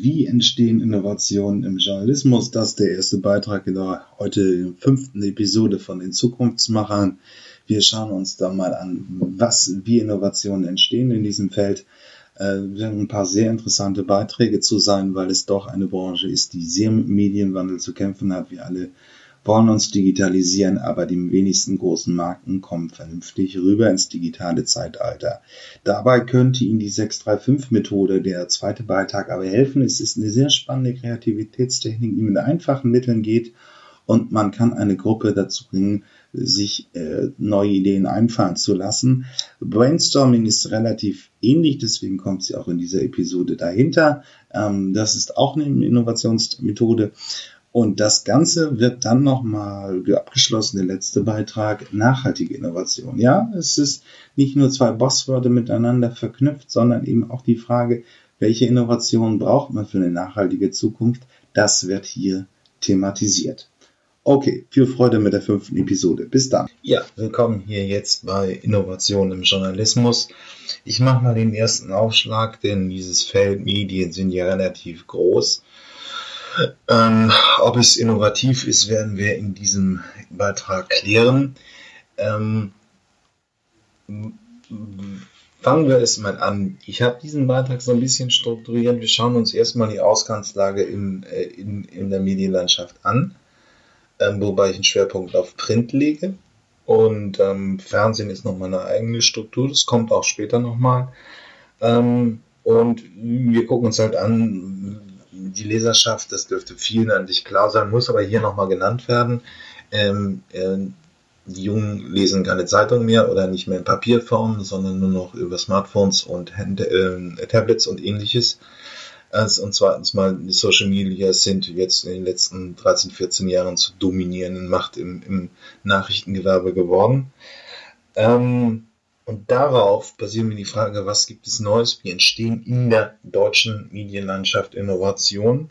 wie entstehen Innovationen im Journalismus? Das ist der erste Beitrag in der heute fünften Episode von den Zukunftsmachern. Wir schauen uns da mal an, was, wie Innovationen entstehen in diesem Feld. Äh, werden ein paar sehr interessante Beiträge zu sein, weil es doch eine Branche ist, die sehr mit Medienwandel zu kämpfen hat. Wir alle wollen uns digitalisieren, aber die wenigsten großen Marken kommen vernünftig rüber ins digitale Zeitalter. Dabei könnte Ihnen die 635-Methode, der zweite Beitrag, aber helfen. Es ist eine sehr spannende Kreativitätstechnik, die mit einfachen Mitteln geht und man kann eine Gruppe dazu bringen, sich äh, neue Ideen einfallen zu lassen. Brainstorming ist relativ ähnlich, deswegen kommt sie auch in dieser Episode dahinter. Ähm, das ist auch eine Innovationsmethode. Und das Ganze wird dann nochmal abgeschlossen, der letzte Beitrag, nachhaltige Innovation. Ja, es ist nicht nur zwei Bosswörter miteinander verknüpft, sondern eben auch die Frage, welche Innovation braucht man für eine nachhaltige Zukunft? Das wird hier thematisiert. Okay, viel Freude mit der fünften Episode. Bis dann. Ja, willkommen hier jetzt bei Innovation im Journalismus. Ich mache mal den ersten Aufschlag, denn dieses Feld Medien sind ja relativ groß. Ähm, ob es innovativ ist, werden wir in diesem Beitrag klären. Ähm, fangen wir es mal an. Ich habe diesen Beitrag so ein bisschen strukturiert. Wir schauen uns erstmal die Ausgangslage im, äh, in, in der Medienlandschaft an, ähm, wobei ich einen Schwerpunkt auf Print lege. Und ähm, Fernsehen ist nochmal eine eigene Struktur, das kommt auch später nochmal. Ähm, und wir gucken uns halt an, die Leserschaft, das dürfte vielen eigentlich klar sein, muss aber hier nochmal genannt werden. Ähm, äh, die Jungen lesen keine Zeitung mehr oder nicht mehr in Papierform, sondern nur noch über Smartphones und Hand äh, Tablets und ähnliches. Und zweitens mal, die Social Media sind jetzt in den letzten 13, 14 Jahren zur dominierenden Macht im, im Nachrichtengewerbe geworden. Ähm, und darauf basieren wir die Frage, was gibt es Neues? Wie entstehen in der deutschen Medienlandschaft Innovationen?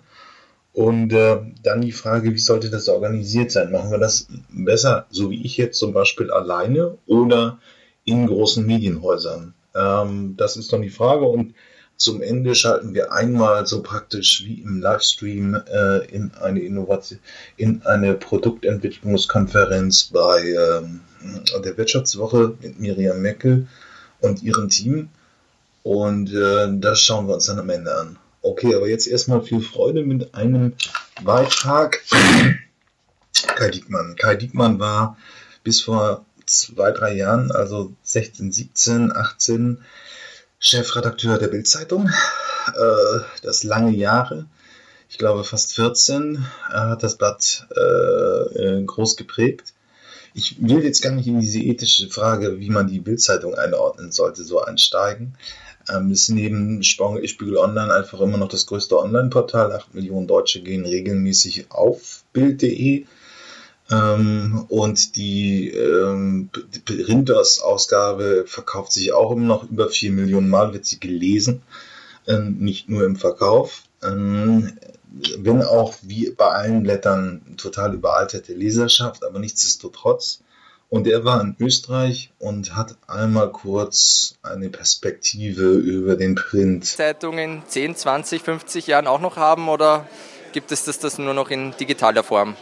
Und äh, dann die Frage, wie sollte das organisiert sein? Machen wir das besser, so wie ich jetzt zum Beispiel alleine oder in großen Medienhäusern? Ähm, das ist dann die Frage. Und zum Ende schalten wir einmal so praktisch wie im Livestream äh, in eine Innovation, in eine Produktentwicklungskonferenz bei ähm, der Wirtschaftswoche mit Miriam Meckel und ihrem Team. Und äh, das schauen wir uns dann am Ende an. Okay, aber jetzt erstmal viel Freude mit einem Beitrag. Kai Diekmann. Kai Diekmann war bis vor zwei, drei Jahren, also 16, 17, 18, Chefredakteur der Bildzeitung. Äh, das lange Jahre. Ich glaube fast 14. Er hat das Blatt äh, groß geprägt. Ich will jetzt gar nicht in diese ethische Frage, wie man die Bildzeitung einordnen sollte, so einsteigen. Ähm, ist neben Spiegel Online einfach immer noch das größte Online-Portal. Acht Millionen Deutsche gehen regelmäßig auf Bild.de. Ähm, und die ähm, Printers-Ausgabe verkauft sich auch immer noch über vier Millionen Mal, wird sie gelesen, ähm, nicht nur im Verkauf. Ähm, wenn auch wie bei allen Blättern total überalterte Leserschaft, aber nichtsdestotrotz. Und er war in Österreich und hat einmal kurz eine Perspektive über den Print. Zeitungen 10, 20, 50 Jahren auch noch haben oder gibt es das, das nur noch in digitaler Form?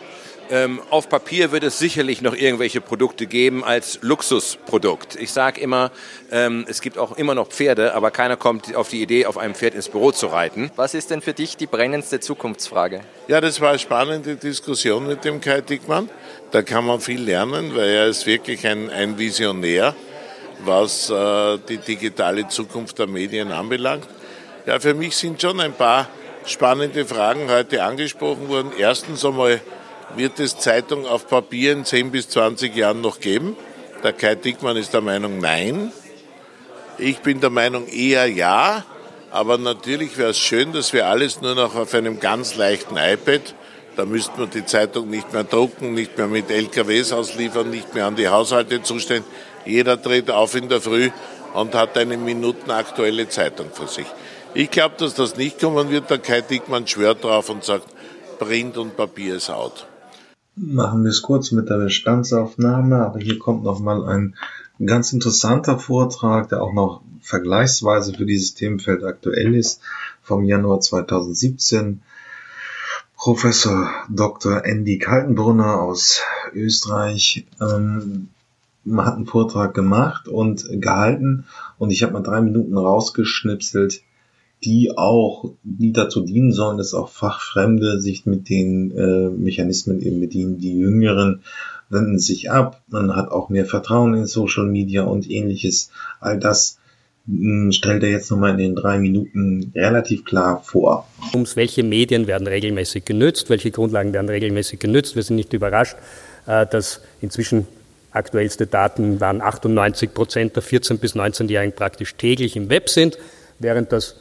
Ähm, auf Papier wird es sicherlich noch irgendwelche Produkte geben als Luxusprodukt. Ich sage immer, ähm, es gibt auch immer noch Pferde, aber keiner kommt auf die Idee, auf einem Pferd ins Büro zu reiten. Was ist denn für dich die brennendste Zukunftsfrage? Ja, das war eine spannende Diskussion mit dem Kai Dickmann. Da kann man viel lernen, weil er ist wirklich ein, ein Visionär, was äh, die digitale Zukunft der Medien anbelangt. Ja, für mich sind schon ein paar spannende Fragen heute angesprochen worden. Erstens einmal, wird es Zeitung auf Papier in 10 bis 20 Jahren noch geben? Der Kai Dickmann ist der Meinung nein. Ich bin der Meinung eher ja. Aber natürlich wäre es schön, dass wir alles nur noch auf einem ganz leichten iPad, da müsste man die Zeitung nicht mehr drucken, nicht mehr mit LKWs ausliefern, nicht mehr an die Haushalte zustellen. Jeder dreht auf in der Früh und hat eine minutenaktuelle Zeitung für sich. Ich glaube, dass das nicht kommen wird. Der Kai Dickmann schwört drauf und sagt, Print und Papier ist out machen wir es kurz mit der Bestandsaufnahme, aber hier kommt nochmal ein ganz interessanter Vortrag, der auch noch vergleichsweise für dieses Themenfeld aktuell ist, vom Januar 2017. Professor Dr. Andy Kaltenbrunner aus Österreich ähm, hat einen Vortrag gemacht und gehalten und ich habe mal drei Minuten rausgeschnipselt, die auch, die dazu dienen sollen, dass auch Fachfremde sich mit den äh, Mechanismen eben bedienen. Die Jüngeren wenden sich ab, man hat auch mehr Vertrauen in Social Media und ähnliches. All das hm, stellt er jetzt nochmal in den drei Minuten relativ klar vor. Ums welche Medien werden regelmäßig genützt, welche Grundlagen werden regelmäßig genützt. Wir sind nicht überrascht, äh, dass inzwischen aktuellste Daten waren 98 Prozent der 14- bis 19-Jährigen praktisch täglich im Web sind, während das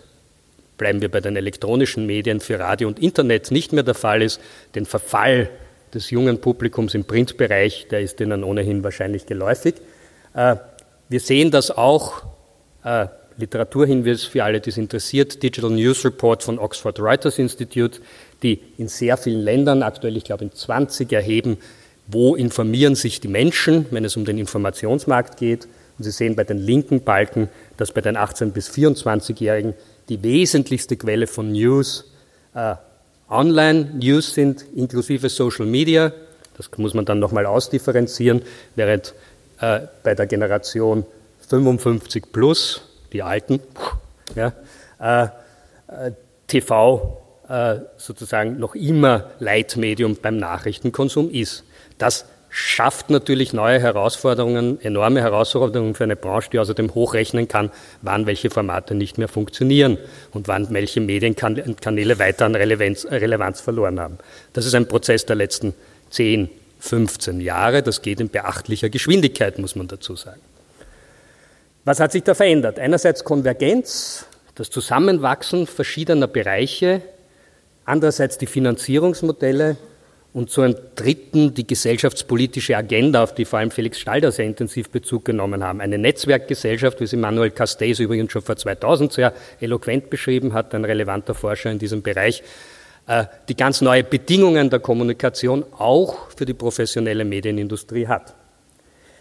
bleiben wir bei den elektronischen Medien für Radio und Internet nicht mehr der Fall ist. Den Verfall des jungen Publikums im Printbereich, der ist ihnen ohnehin wahrscheinlich geläufig. Äh, wir sehen das auch, äh, Literaturhinweis für alle, die es interessiert, Digital News Report von Oxford Reuters Institute, die in sehr vielen Ländern, aktuell ich glaube in 20, erheben, wo informieren sich die Menschen, wenn es um den Informationsmarkt geht. Und Sie sehen bei den linken Balken, dass bei den 18- bis 24-Jährigen die wesentlichste Quelle von News äh, Online-News sind, inklusive Social Media. Das muss man dann nochmal ausdifferenzieren, während äh, bei der Generation 55 plus, die Alten, ja, äh, TV sozusagen noch immer Leitmedium beim Nachrichtenkonsum ist. Das schafft natürlich neue Herausforderungen, enorme Herausforderungen für eine Branche, die außerdem hochrechnen kann, wann welche Formate nicht mehr funktionieren und wann welche Medienkanäle weiter an Relevanz, Relevanz verloren haben. Das ist ein Prozess der letzten 10, 15 Jahre. Das geht in beachtlicher Geschwindigkeit, muss man dazu sagen. Was hat sich da verändert? Einerseits Konvergenz, das Zusammenwachsen verschiedener Bereiche, andererseits die Finanzierungsmodelle und zu einem dritten die gesellschaftspolitische Agenda, auf die vor allem Felix Stalder sehr intensiv Bezug genommen haben. Eine Netzwerkgesellschaft, wie sie Manuel Castells übrigens schon vor 2000 sehr eloquent beschrieben hat, ein relevanter Forscher in diesem Bereich, äh, die ganz neue Bedingungen der Kommunikation auch für die professionelle Medienindustrie hat.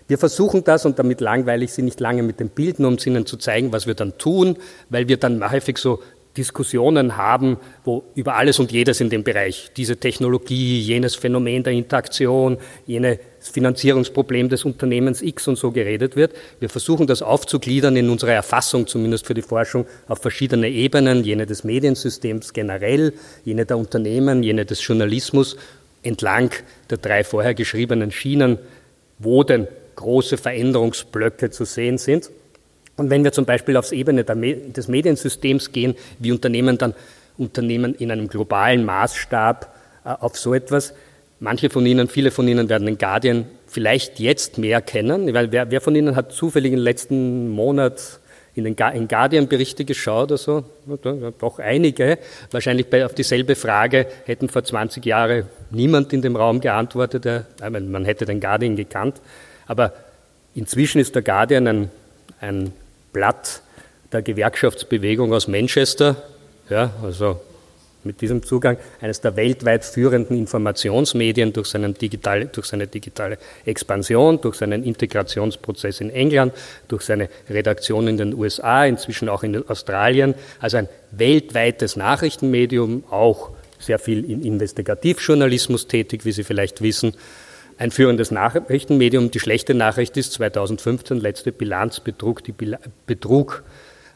Wir versuchen das, und damit langweile ich Sie nicht lange mit den Bilden, um Ihnen zu zeigen, was wir dann tun, weil wir dann häufig so Diskussionen haben, wo über alles und jedes in dem Bereich, diese Technologie, jenes Phänomen der Interaktion, jenes Finanzierungsproblem des Unternehmens X und so geredet wird. Wir versuchen das aufzugliedern in unserer Erfassung, zumindest für die Forschung, auf verschiedene Ebenen, jene des Mediensystems generell, jene der Unternehmen, jene des Journalismus, entlang der drei vorher geschriebenen Schienen, wo denn große Veränderungsblöcke zu sehen sind. Und wenn wir zum Beispiel aufs Ebene des Mediensystems gehen, wie Unternehmen dann Unternehmen in einem globalen Maßstab äh, auf so etwas, manche von Ihnen, viele von Ihnen werden den Guardian vielleicht jetzt mehr kennen, weil wer, wer von Ihnen hat zufällig im letzten Monat in den in Guardian-Berichte geschaut oder so? Doch einige. Wahrscheinlich bei, auf dieselbe Frage hätten vor 20 Jahren niemand in dem Raum geantwortet. Man hätte den Guardian gekannt. Aber inzwischen ist der Guardian ein, ein Blatt der Gewerkschaftsbewegung aus Manchester, ja, also mit diesem Zugang eines der weltweit führenden Informationsmedien durch, digital, durch seine digitale Expansion, durch seinen Integrationsprozess in England, durch seine Redaktion in den USA, inzwischen auch in Australien. Also ein weltweites Nachrichtenmedium, auch sehr viel in Investigativjournalismus tätig, wie Sie vielleicht wissen. Ein führendes Nachrichtenmedium. Die schlechte Nachricht ist 2015, letzte Bilanz, betrug, die Bil betrug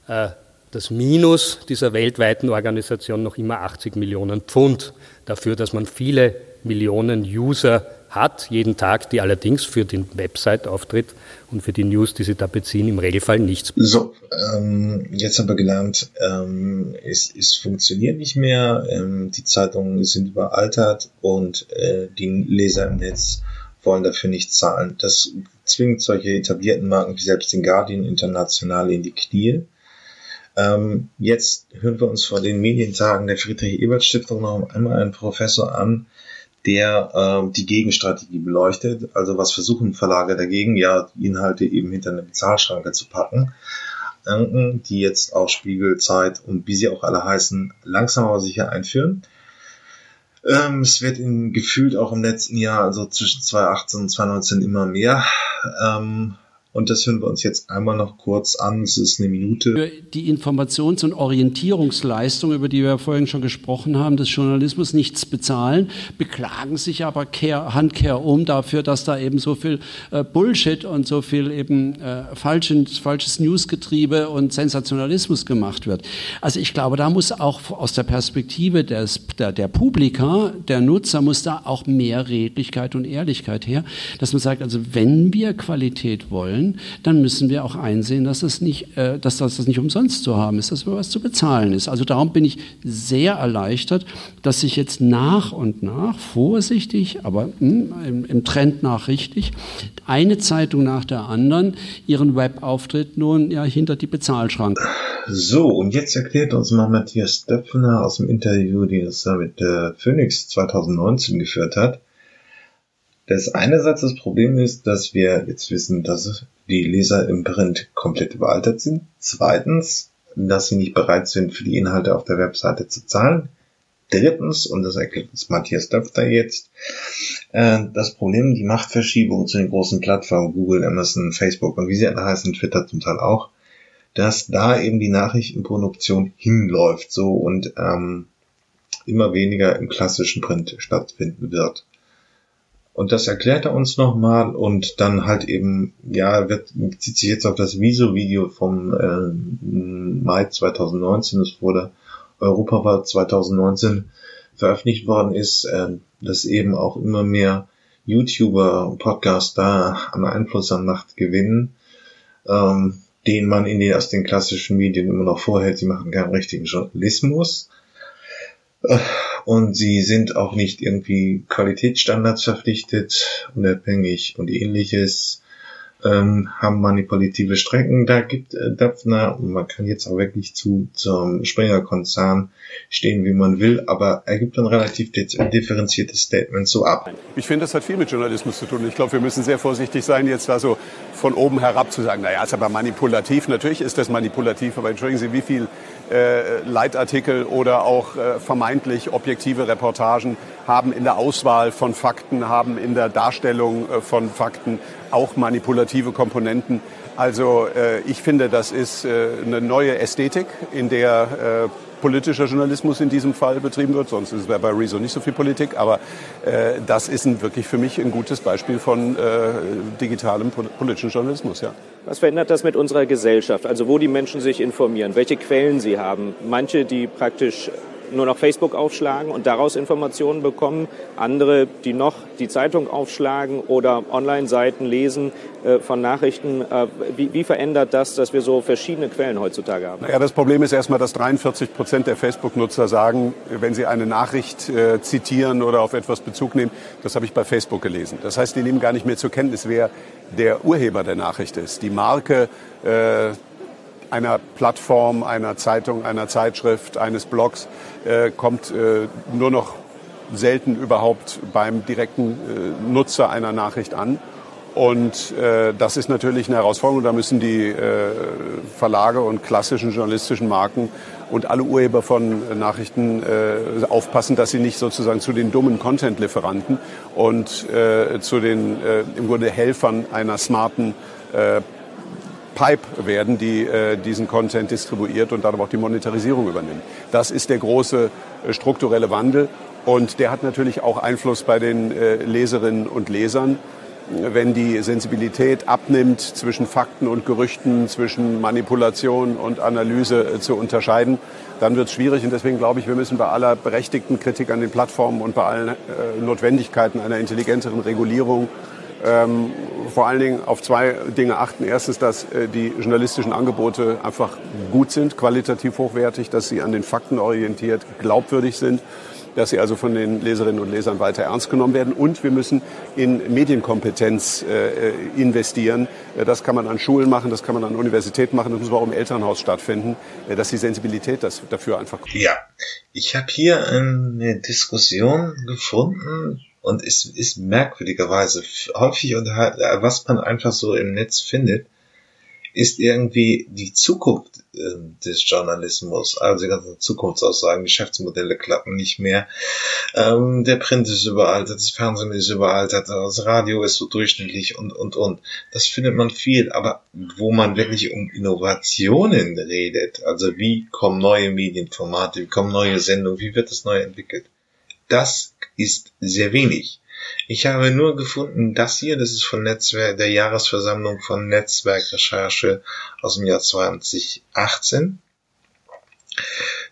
äh, das Minus dieser weltweiten Organisation noch immer 80 Millionen Pfund dafür, dass man viele Millionen User hat, jeden Tag, die allerdings für den Website-Auftritt und für die News, die sie da beziehen, im Regelfall nichts. So, ähm, jetzt haben wir gelernt, ähm, es, es funktioniert nicht mehr, ähm, die Zeitungen sind überaltert und äh, die Leser im Netz wollen dafür nicht zahlen. Das zwingt solche etablierten Marken wie selbst den Guardian international in die Knie. Ähm, jetzt hören wir uns vor den Medientagen der Friedrich-Ebert-Stiftung noch einmal einen Professor an, der äh, die Gegenstrategie beleuchtet. Also was versuchen Verlage dagegen? Ja, Inhalte eben hinter eine Bezahlschranke zu packen. Die jetzt auch Spiegel, Zeit und wie sie auch alle heißen, langsam aber sicher einführen. Ähm, es wird in, gefühlt auch im letzten Jahr, also zwischen 2018 und 2019 immer mehr. Ähm, Und das hören wir uns jetzt einmal noch kurz an. Es ist eine Minute. Die Informations- und Orientierungsleistung, über die wir vorhin schon gesprochen haben, des Journalismus nichts bezahlen, beklagen sich aber kehr, Handkehr um dafür, dass da eben so viel äh, Bullshit und so viel eben äh, falsches, falsches Newsgetriebe und Sensationalismus gemacht wird. Also ich glaube, da muss auch aus der Perspektive des, der, der Publika, der Nutzer, muss da auch mehr Redlichkeit und Ehrlichkeit her, dass man sagt, also wenn wir Qualität wollen, dann müssen wir auch einsehen, dass das nicht, äh, dass das, das nicht umsonst zu haben ist, dass über was zu bezahlen ist. Also darum bin ich sehr erleichtert, dass sich jetzt nach und nach vorsichtig, aber mh, hm, im, im Trend nach richtig, eine Zeitung nach der anderen ihren Webauftritt nun ja hinter die Bezahlschranke. So, und jetzt erklärt uns mal Matthias Döpfner aus dem Interview, das er mit der Phoenix 2019 geführt hat, das einerseits das Problem ist, dass wir jetzt wissen, dass die Leser im Print komplett überaltert sind. Zweitens, dass sie nicht bereit sind, für die Inhalte auf der Webseite zu zahlen. Drittens, und das erklärt uns Matthias Döpfner jetzt, äh, das Problem, die Machtverschiebung zu den großen Plattformen, Google, Amazon, Facebook und wie sie alle heißen, Twitter zum Teil auch, dass da eben die Nachrichtenproduktion hinläuft so und ähm, immer weniger im klassischen Print stattfinden wird. Und das erklärt er uns nochmal und dann halt eben, ja, wird, bezieht sich jetzt auf das Viso-Video vom äh, Mai 2019, das wurde Europawahl 2019 veröffentlicht worden ist, äh, dass eben auch immer mehr YouTuber, Podcaster an Einfluss an Macht gewinnen, ähm, den man in den, aus den klassischen Medien immer noch vorhält, sie machen keinen richtigen Journalismus. Äh, und sie sind auch nicht irgendwie Qualitätsstandards verpflichtet, unabhängig und ähnliches, ähm, haben manipulative Strecken. Da gibt äh, Dapfner, und man kann jetzt auch wirklich zu zum Springer-Konzern stehen, wie man will, aber er gibt ein relativ differenziertes Statement so ab. Ich finde, das hat viel mit Journalismus zu tun. Ich glaube, wir müssen sehr vorsichtig sein, jetzt da so von oben herab zu sagen, naja, ist aber manipulativ. Natürlich ist das manipulativ, aber entschuldigen Sie, wie viel äh, Leitartikel oder auch äh, vermeintlich objektive Reportagen haben in der Auswahl von Fakten, haben in der Darstellung äh, von Fakten auch manipulative Komponenten. Also äh, ich finde, das ist äh, eine neue Ästhetik, in der äh, politischer Journalismus in diesem Fall betrieben wird. Sonst ist bei Rezo nicht so viel Politik. Aber äh, das ist ein, wirklich für mich ein gutes Beispiel von äh, digitalem politischen Journalismus. Ja. Was verändert das mit unserer Gesellschaft? Also wo die Menschen sich informieren, welche Quellen sie haben. Manche, die praktisch nur noch Facebook aufschlagen und daraus Informationen bekommen. Andere, die noch die Zeitung aufschlagen oder Online-Seiten lesen äh, von Nachrichten. Äh, wie, wie, verändert das, dass wir so verschiedene Quellen heutzutage haben? Ja, das Problem ist erstmal, dass 43 Prozent der Facebook-Nutzer sagen, wenn sie eine Nachricht äh, zitieren oder auf etwas Bezug nehmen, das habe ich bei Facebook gelesen. Das heißt, die nehmen gar nicht mehr zur Kenntnis, wer der Urheber der Nachricht ist. Die Marke, äh, einer Plattform, einer Zeitung, einer Zeitschrift, eines Blogs äh, kommt äh, nur noch selten überhaupt beim direkten äh, Nutzer einer Nachricht an. Und äh, das ist natürlich eine Herausforderung. Da müssen die äh, Verlage und klassischen journalistischen Marken und alle Urheber von Nachrichten äh, aufpassen, dass sie nicht sozusagen zu den dummen Content-Lieferanten und äh, zu den äh, im Grunde Helfern einer smarten äh, Pipe werden, die äh, diesen Content distribuiert und dann aber auch die Monetarisierung übernimmt. Das ist der große äh, strukturelle Wandel und der hat natürlich auch Einfluss bei den äh, Leserinnen und Lesern. Wenn die Sensibilität abnimmt, zwischen Fakten und Gerüchten, zwischen Manipulation und Analyse äh, zu unterscheiden, dann wird es schwierig. Und deswegen glaube ich, wir müssen bei aller berechtigten Kritik an den Plattformen und bei allen äh, Notwendigkeiten einer intelligenteren Regulierung ähm, vor allen Dingen auf zwei Dinge achten. Erstens, dass äh, die journalistischen Angebote einfach gut sind, qualitativ hochwertig, dass sie an den Fakten orientiert, glaubwürdig sind dass sie also von den Leserinnen und Lesern weiter ernst genommen werden. Und wir müssen in Medienkompetenz äh, investieren. Äh, das kann man an Schulen machen, das kann man an Universitäten machen, das muss auch im Elternhaus stattfinden, äh, dass die Sensibilität das, dafür einfach. Ja, ich habe hier eine Diskussion gefunden, und es ist merkwürdigerweise häufig und was man einfach so im Netz findet, ist irgendwie die Zukunft äh, des Journalismus. Also die ganzen Zukunftsaussagen, Geschäftsmodelle klappen nicht mehr. Ähm, der Print ist überaltert, das Fernsehen ist überaltert, das Radio ist so durchschnittlich und, und, und. Das findet man viel, aber wo man wirklich um Innovationen redet, also wie kommen neue Medienformate, wie kommen neue Sendungen, wie wird das neu entwickelt, das ist sehr wenig. Ich habe nur gefunden, das hier, das ist von Netzwerk, der Jahresversammlung von Netzwerkrecherche aus dem Jahr 2018.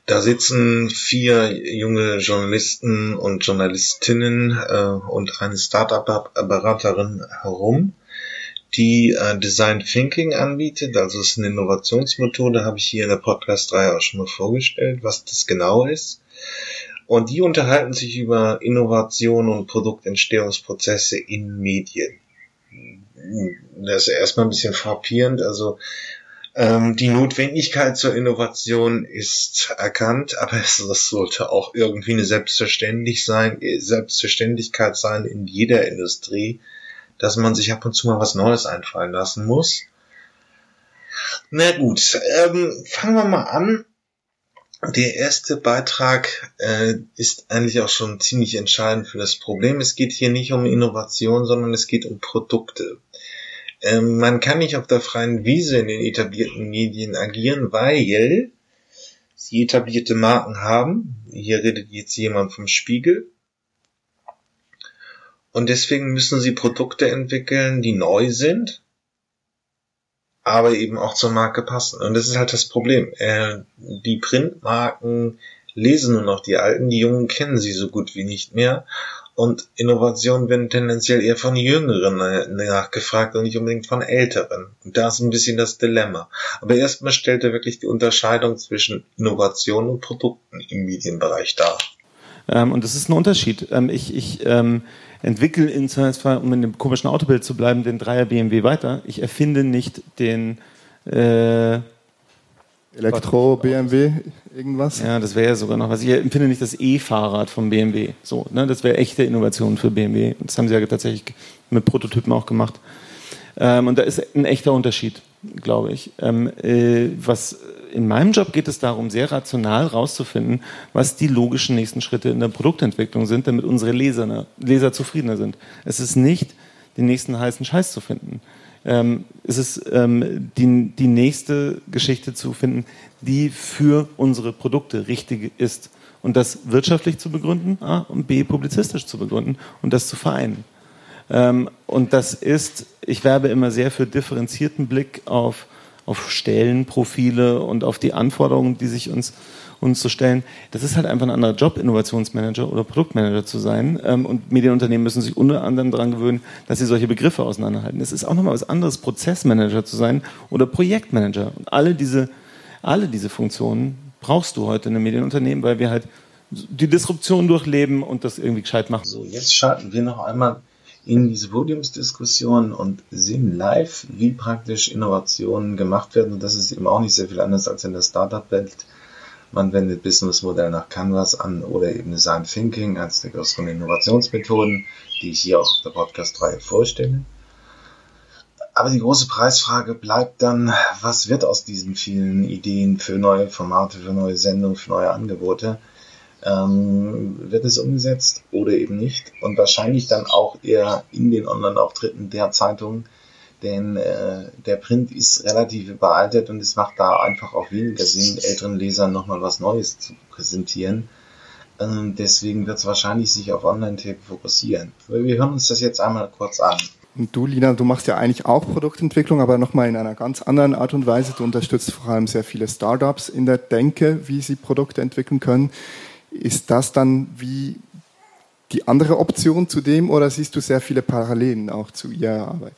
Da sitzen vier junge Journalisten und Journalistinnen äh, und eine Startup-Beraterin herum, die äh, Design Thinking anbietet. Also es ist eine Innovationsmethode, habe ich hier in der Podcast 3 auch schon mal vorgestellt, was das genau ist. Und die unterhalten sich über Innovation und Produktentstehungsprozesse in Medien. Das ist erstmal ein bisschen frappierend. Also ähm, die Notwendigkeit zur Innovation ist erkannt, aber es, sollte auch irgendwie eine Selbstverständlich sein, Selbstverständlichkeit sein in jeder Industrie, dass man sich ab und zu mal was Neues einfallen lassen muss. Na gut, ähm, fangen wir mal an der erste Beitrag äh, ist eigentlich auch schon ziemlich entscheidend für das Problem. Es geht hier nicht um Innovation, sondern es geht um Produkte. Ähm, man kann nicht auf der freien Wiese in den etablierten Medien agieren, weil sie etablierte Marken haben. Hier redet jetzt jemand vom Spiegel. Und deswegen müssen sie Produkte entwickeln, die neu sind, aber eben auch zur Marke passen. Und das ist halt das Problem. Äh, die Printmarken lesen nur noch die alten, die Jungen kennen sie so gut wie nicht mehr. Und Innovationen werden tendenziell eher von Jüngeren äh, nachgefragt und nicht unbedingt von Älteren. Und da ist ein bisschen das Dilemma. Aber erstmal stellt er wirklich die Unterscheidung zwischen Innovation und Produkten im Medienbereich dar. Ähm, und das ist ein Unterschied. Ähm, ich, ich ähm, entwickle in Zweifelsfall, um in dem komischen Autobild zu bleiben, den Dreier BMW weiter. Ich erfinde nicht den äh, Elektro BMW irgendwas? Ja, das wäre ja sogar noch was. Ich empfinde nicht das E-Fahrrad vom BMW. So, ne? Das wäre echte Innovation für BMW. Das haben sie ja tatsächlich mit Prototypen auch gemacht. Ähm, und da ist ein echter Unterschied, glaube ich. Ähm, äh, was in meinem Job geht es darum, sehr rational herauszufinden, was die logischen nächsten Schritte in der Produktentwicklung sind, damit unsere Leser, Leser zufriedener sind. Es ist nicht, den nächsten heißen Scheiß zu finden. Ähm, es ist ähm, die, die nächste Geschichte zu finden, die für unsere Produkte richtig ist. Und das wirtschaftlich zu begründen A, und B, publizistisch zu begründen und das zu vereinen. Ähm, und das ist, ich werbe immer sehr für differenzierten Blick auf auf Stellenprofile und auf die Anforderungen, die sich uns, uns zu stellen. Das ist halt einfach ein anderer Job, Innovationsmanager oder Produktmanager zu sein. Ähm, und Medienunternehmen müssen sich unter anderem daran gewöhnen, dass sie solche Begriffe auseinanderhalten. Es ist auch nochmal was anderes, Prozessmanager zu sein oder Projektmanager. Und alle diese, alle diese Funktionen brauchst du heute in einem Medienunternehmen, weil wir halt die Disruption durchleben und das irgendwie gescheit machen. So, jetzt schalten wir noch einmal in diese Podiumsdiskussion und sehen live, wie praktisch Innovationen gemacht werden. Und das ist eben auch nicht sehr viel anders als in der Startup-Welt. Man wendet Businessmodell nach Canvas an oder eben Design Thinking als der größeren Innovationsmethoden, die ich hier auch auf der Podcast-Reihe vorstelle. Aber die große Preisfrage bleibt dann, was wird aus diesen vielen Ideen für neue Formate, für neue Sendungen, für neue Angebote? Ähm, wird es umgesetzt oder eben nicht. Und wahrscheinlich dann auch eher in den Online-Auftritten der Zeitung, denn äh, der Print ist relativ überaltet und es macht da einfach auch weniger Sinn, älteren Lesern nochmal was Neues zu präsentieren. Ähm, deswegen wird es wahrscheinlich sich auf Online-Tape fokussieren. Wir hören uns das jetzt einmal kurz an. Und du, Lina, du machst ja eigentlich auch Produktentwicklung, aber nochmal in einer ganz anderen Art und Weise. Du unterstützt vor allem sehr viele Startups in der Denke, wie sie Produkte entwickeln können. Ist das dann wie die andere Option zu dem oder siehst du sehr viele Parallelen auch zu ihrer Arbeit?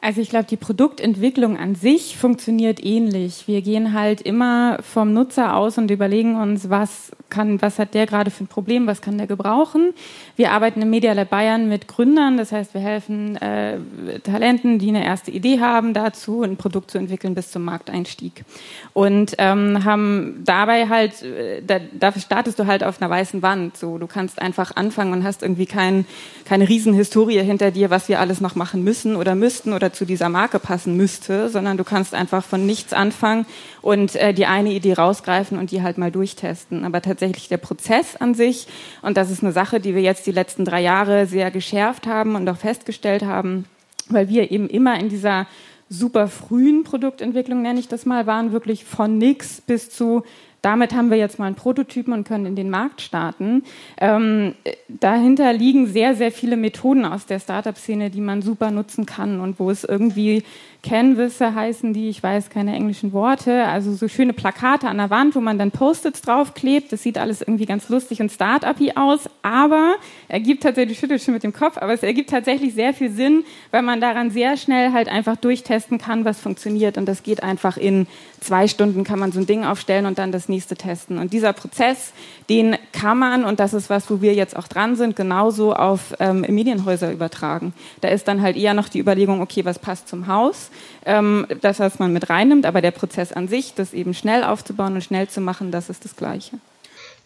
Also ich glaube, die Produktentwicklung an sich funktioniert ähnlich. Wir gehen halt immer vom Nutzer aus und überlegen uns, was kann, was hat der gerade für ein Problem, was kann der gebrauchen. Wir arbeiten im Media Lab Bayern mit Gründern, das heißt, wir helfen äh, Talenten, die eine erste Idee haben, dazu ein Produkt zu entwickeln bis zum Markteinstieg. Und ähm, haben dabei halt, äh, da, dafür startest du halt auf einer weißen Wand. So, du kannst einfach anfangen und hast irgendwie kein, keine Riesenhistorie hinter dir, was wir alles noch machen müssen oder müssten oder Newsletter zu dieser Marke passen müsste, sondern du kannst einfach von nichts anfangen und äh, die eine Idee rausgreifen und die halt mal durchtesten. Aber tatsächlich der Prozess an sich, und das ist eine Sache, die wir jetzt die letzten drei Jahre sehr geschärft haben und auch festgestellt haben, weil wir eben immer in dieser super frühen Produktentwicklung, nenne ich das mal, waren wirklich von nix bis zu damit haben wir jetzt mal einen Prototypen und können in den Markt starten. Ähm, dahinter liegen sehr, sehr viele Methoden aus der Startup-Szene, die man super nutzen kann und wo es irgendwie Canvisse heißen die, ich weiß keine englischen Worte, also so schöne Plakate an der Wand, wo man dann Post-its draufklebt. Das sieht alles irgendwie ganz lustig und Start-up-y aus, aber ergibt tatsächlich, schüttelt schon mit dem Kopf, aber es ergibt tatsächlich sehr viel Sinn, weil man daran sehr schnell halt einfach durchtesten kann, was funktioniert und das geht einfach in zwei Stunden kann man so ein Ding aufstellen und dann das nächste testen. Und dieser Prozess, den kann man, und das ist was, wo wir jetzt auch dran sind, genauso auf ähm, Medienhäuser übertragen. Da ist dann halt eher noch die Überlegung, okay, was passt zum Haus, ähm, das, was man mit reinnimmt, aber der Prozess an sich, das eben schnell aufzubauen und schnell zu machen, das ist das Gleiche.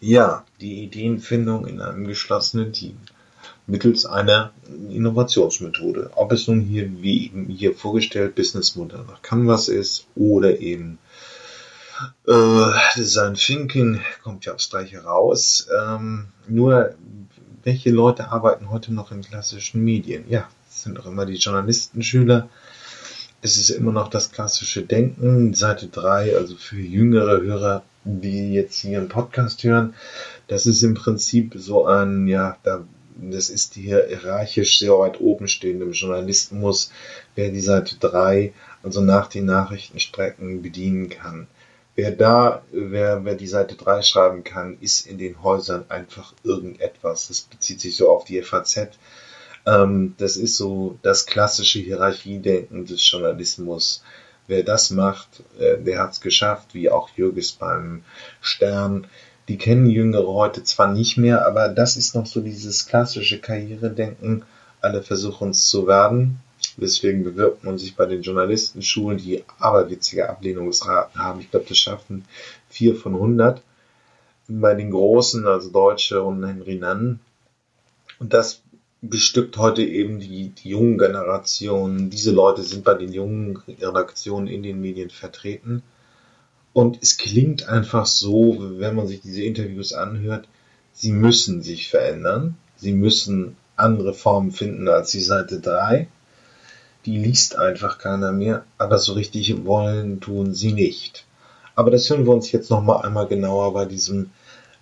Ja, die Ideenfindung in einem geschlossenen Team mittels einer Innovationsmethode. Ob es nun hier, wie eben hier vorgestellt, Businessmodell nach Canvas ist oder eben äh, Design Thinking, kommt ja aufs Gleiche raus. Ähm, nur, welche Leute arbeiten heute noch in klassischen Medien? Ja, es sind auch immer die Journalistenschüler. Es ist immer noch das klassische Denken. Seite 3, also für jüngere Hörer, die jetzt hier einen Podcast hören, das ist im Prinzip so ein, ja, da das ist die hierarchisch sehr weit oben stehende Journalismus, wer die Seite 3, also nach den Nachrichtenstrecken bedienen kann. Wer da, wer, wer die Seite 3 schreiben kann, ist in den Häusern einfach irgendetwas. Das bezieht sich so auf die FAZ. Ähm, das ist so das klassische Hierarchiedenken des Journalismus. Wer das macht, äh, der hat es geschafft, wie auch Jürges beim Stern die kennen Jüngere heute zwar nicht mehr, aber das ist noch so dieses klassische Karrieredenken. Alle versuchen es zu werden. Deswegen bewirbt man sich bei den Journalistenschulen, die aberwitzige Ablehnungsraten haben. Ich glaube, das schaffen vier von 100. Bei den Großen, also Deutsche und Henry Nann. Und das bestückt heute eben die, die jungen Generationen. Diese Leute sind bei den jungen Redaktionen in den Medien vertreten. Und es klingt einfach so, wenn man sich diese Interviews anhört, sie müssen sich verändern. Sie müssen andere Formen finden als die Seite 3. Die liest einfach keiner mehr, aber so richtig wollen tun sie nicht. Aber das hören wir uns jetzt nochmal einmal genauer bei diesem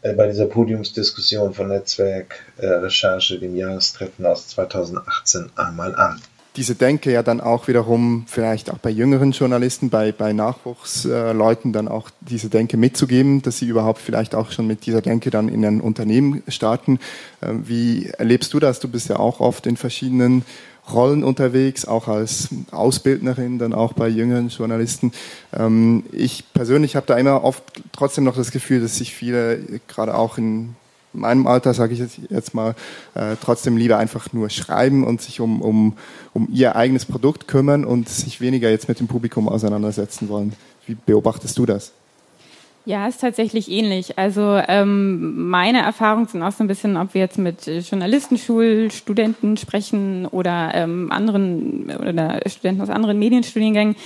bei dieser Podiumsdiskussion von Netzwerk äh, Recherche, dem Jahrestreffen aus 2018, einmal an diese Denke ja dann auch wiederum vielleicht auch bei jüngeren Journalisten, bei, bei Nachwuchsleuten dann auch diese Denke mitzugeben, dass sie überhaupt vielleicht auch schon mit dieser Denke dann in ein Unternehmen starten. Ähm, wie erlebst du das? Du bist ja auch oft in verschiedenen Rollen unterwegs, auch als Ausbildnerin, dann auch bei jüngeren Journalisten. Ähm, ich persönlich habe da immer oft trotzdem noch das Gefühl, dass sich viele, gerade auch in meinem Alter, sage ich jetzt mal, äh, trotzdem lieber einfach nur schreiben und sich um, um, um ihr eigenes Produkt kümmern und sich weniger jetzt mit dem Publikum auseinandersetzen wollen. Wie beobachtest du das? Ja, ist tatsächlich ähnlich. Also ähm, meine Erfahrungen sind auch so ein bisschen, ob wir jetzt mit Journalistenschulstudenten sprechen oder ähm, anderen oder Studenten aus anderen Medienstudiengängen.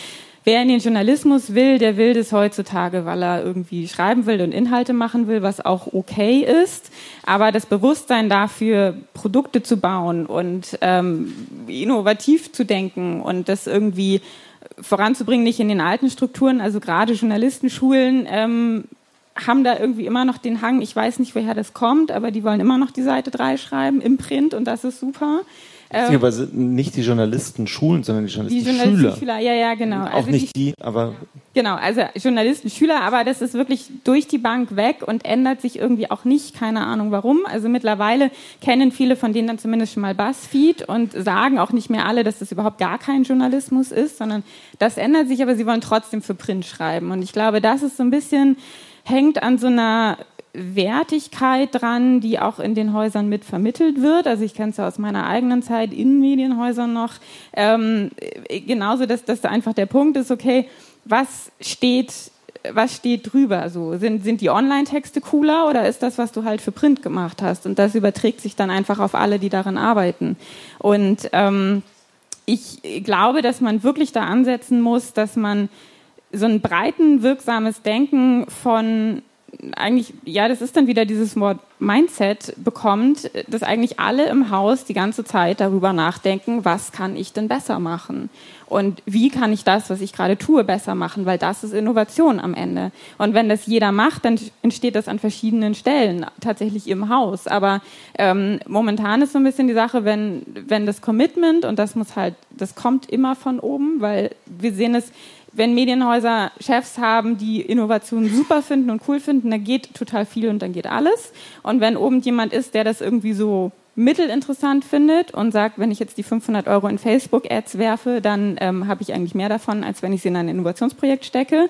Wer in den Journalismus will, der will das heutzutage, weil er irgendwie schreiben will und Inhalte machen will, was auch okay ist. Aber das Bewusstsein dafür, Produkte zu bauen und ähm, innovativ zu denken und das irgendwie voranzubringen, nicht in den alten Strukturen, also gerade Journalistenschulen ähm, haben da irgendwie immer noch den Hang, ich weiß nicht, woher das kommt, aber die wollen immer noch die Seite 3 schreiben im Print und das ist super. Beziehungsweise ähm, nicht die Journalisten schulen, sondern die Journalisten, die Journalisten Schüler. Ja, ja, genau. Auch also nicht die, die, aber. Genau, also Journalisten, Schüler, aber das ist wirklich durch die Bank weg und ändert sich irgendwie auch nicht, keine Ahnung warum. Also mittlerweile kennen viele von denen dann zumindest schon mal Buzzfeed und sagen auch nicht mehr alle, dass das überhaupt gar kein Journalismus ist, sondern das ändert sich, aber sie wollen trotzdem für Print schreiben. Und ich glaube, das ist so ein bisschen, hängt an so einer Wertigkeit dran, die auch in den Häusern mit vermittelt wird. Also ich kenne es ja aus meiner eigenen Zeit in Medienhäusern noch. Ähm, genauso, dass das einfach der Punkt ist, okay, was steht was steht drüber? So sind sind die Online-Texte cooler oder ist das, was du halt für Print gemacht hast? Und das überträgt sich dann einfach auf alle, die daran arbeiten. Und ähm, ich glaube, dass man wirklich da ansetzen muss, dass man so ein breiten wirksames Denken von eigentlich, ja, das ist dann wieder dieses Wort Mindset bekommt, dass eigentlich alle im Haus die ganze Zeit darüber nachdenken, was kann ich denn besser machen? Und wie kann ich das, was ich gerade tue, besser machen? Weil das ist Innovation am Ende. Und wenn das jeder macht, dann entsteht das an verschiedenen Stellen, tatsächlich im Haus. Aber ähm, momentan ist so ein bisschen die Sache, wenn, wenn das Commitment, und das muss halt, das kommt immer von oben, weil wir sehen es, wenn Medienhäuser Chefs haben, die Innovationen super finden und cool finden, dann geht total viel und dann geht alles. Und wenn oben jemand ist, der das irgendwie so mittelinteressant findet und sagt, wenn ich jetzt die 500 Euro in Facebook-Ads werfe, dann ähm, habe ich eigentlich mehr davon, als wenn ich sie in ein Innovationsprojekt stecke,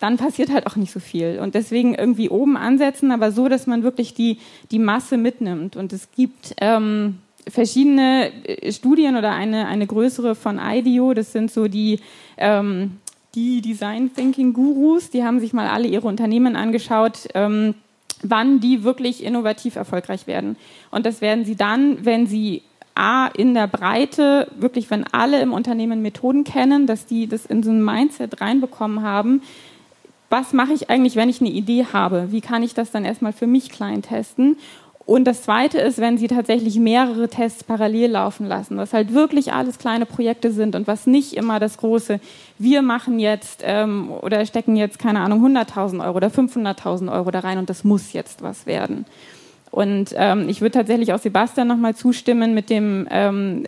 dann passiert halt auch nicht so viel. Und deswegen irgendwie oben ansetzen, aber so, dass man wirklich die, die Masse mitnimmt. Und es gibt ähm, verschiedene äh, Studien oder eine, eine größere von IDEO, das sind so die, ähm, die Design Thinking Gurus, die haben sich mal alle ihre Unternehmen angeschaut, ähm, wann die wirklich innovativ erfolgreich werden. Und das werden sie dann, wenn sie A, in der Breite, wirklich, wenn alle im Unternehmen Methoden kennen, dass die das in so ein Mindset reinbekommen haben, was mache ich eigentlich, wenn ich eine Idee habe? Wie kann ich das dann erstmal für mich klein testen? Und das Zweite ist, wenn Sie tatsächlich mehrere Tests parallel laufen lassen, was halt wirklich alles kleine Projekte sind und was nicht immer das große, wir machen jetzt ähm, oder stecken jetzt, keine Ahnung, 100.000 Euro oder 500.000 Euro da rein und das muss jetzt was werden. Und ähm, ich würde tatsächlich auch Sebastian nochmal zustimmen mit dem ähm,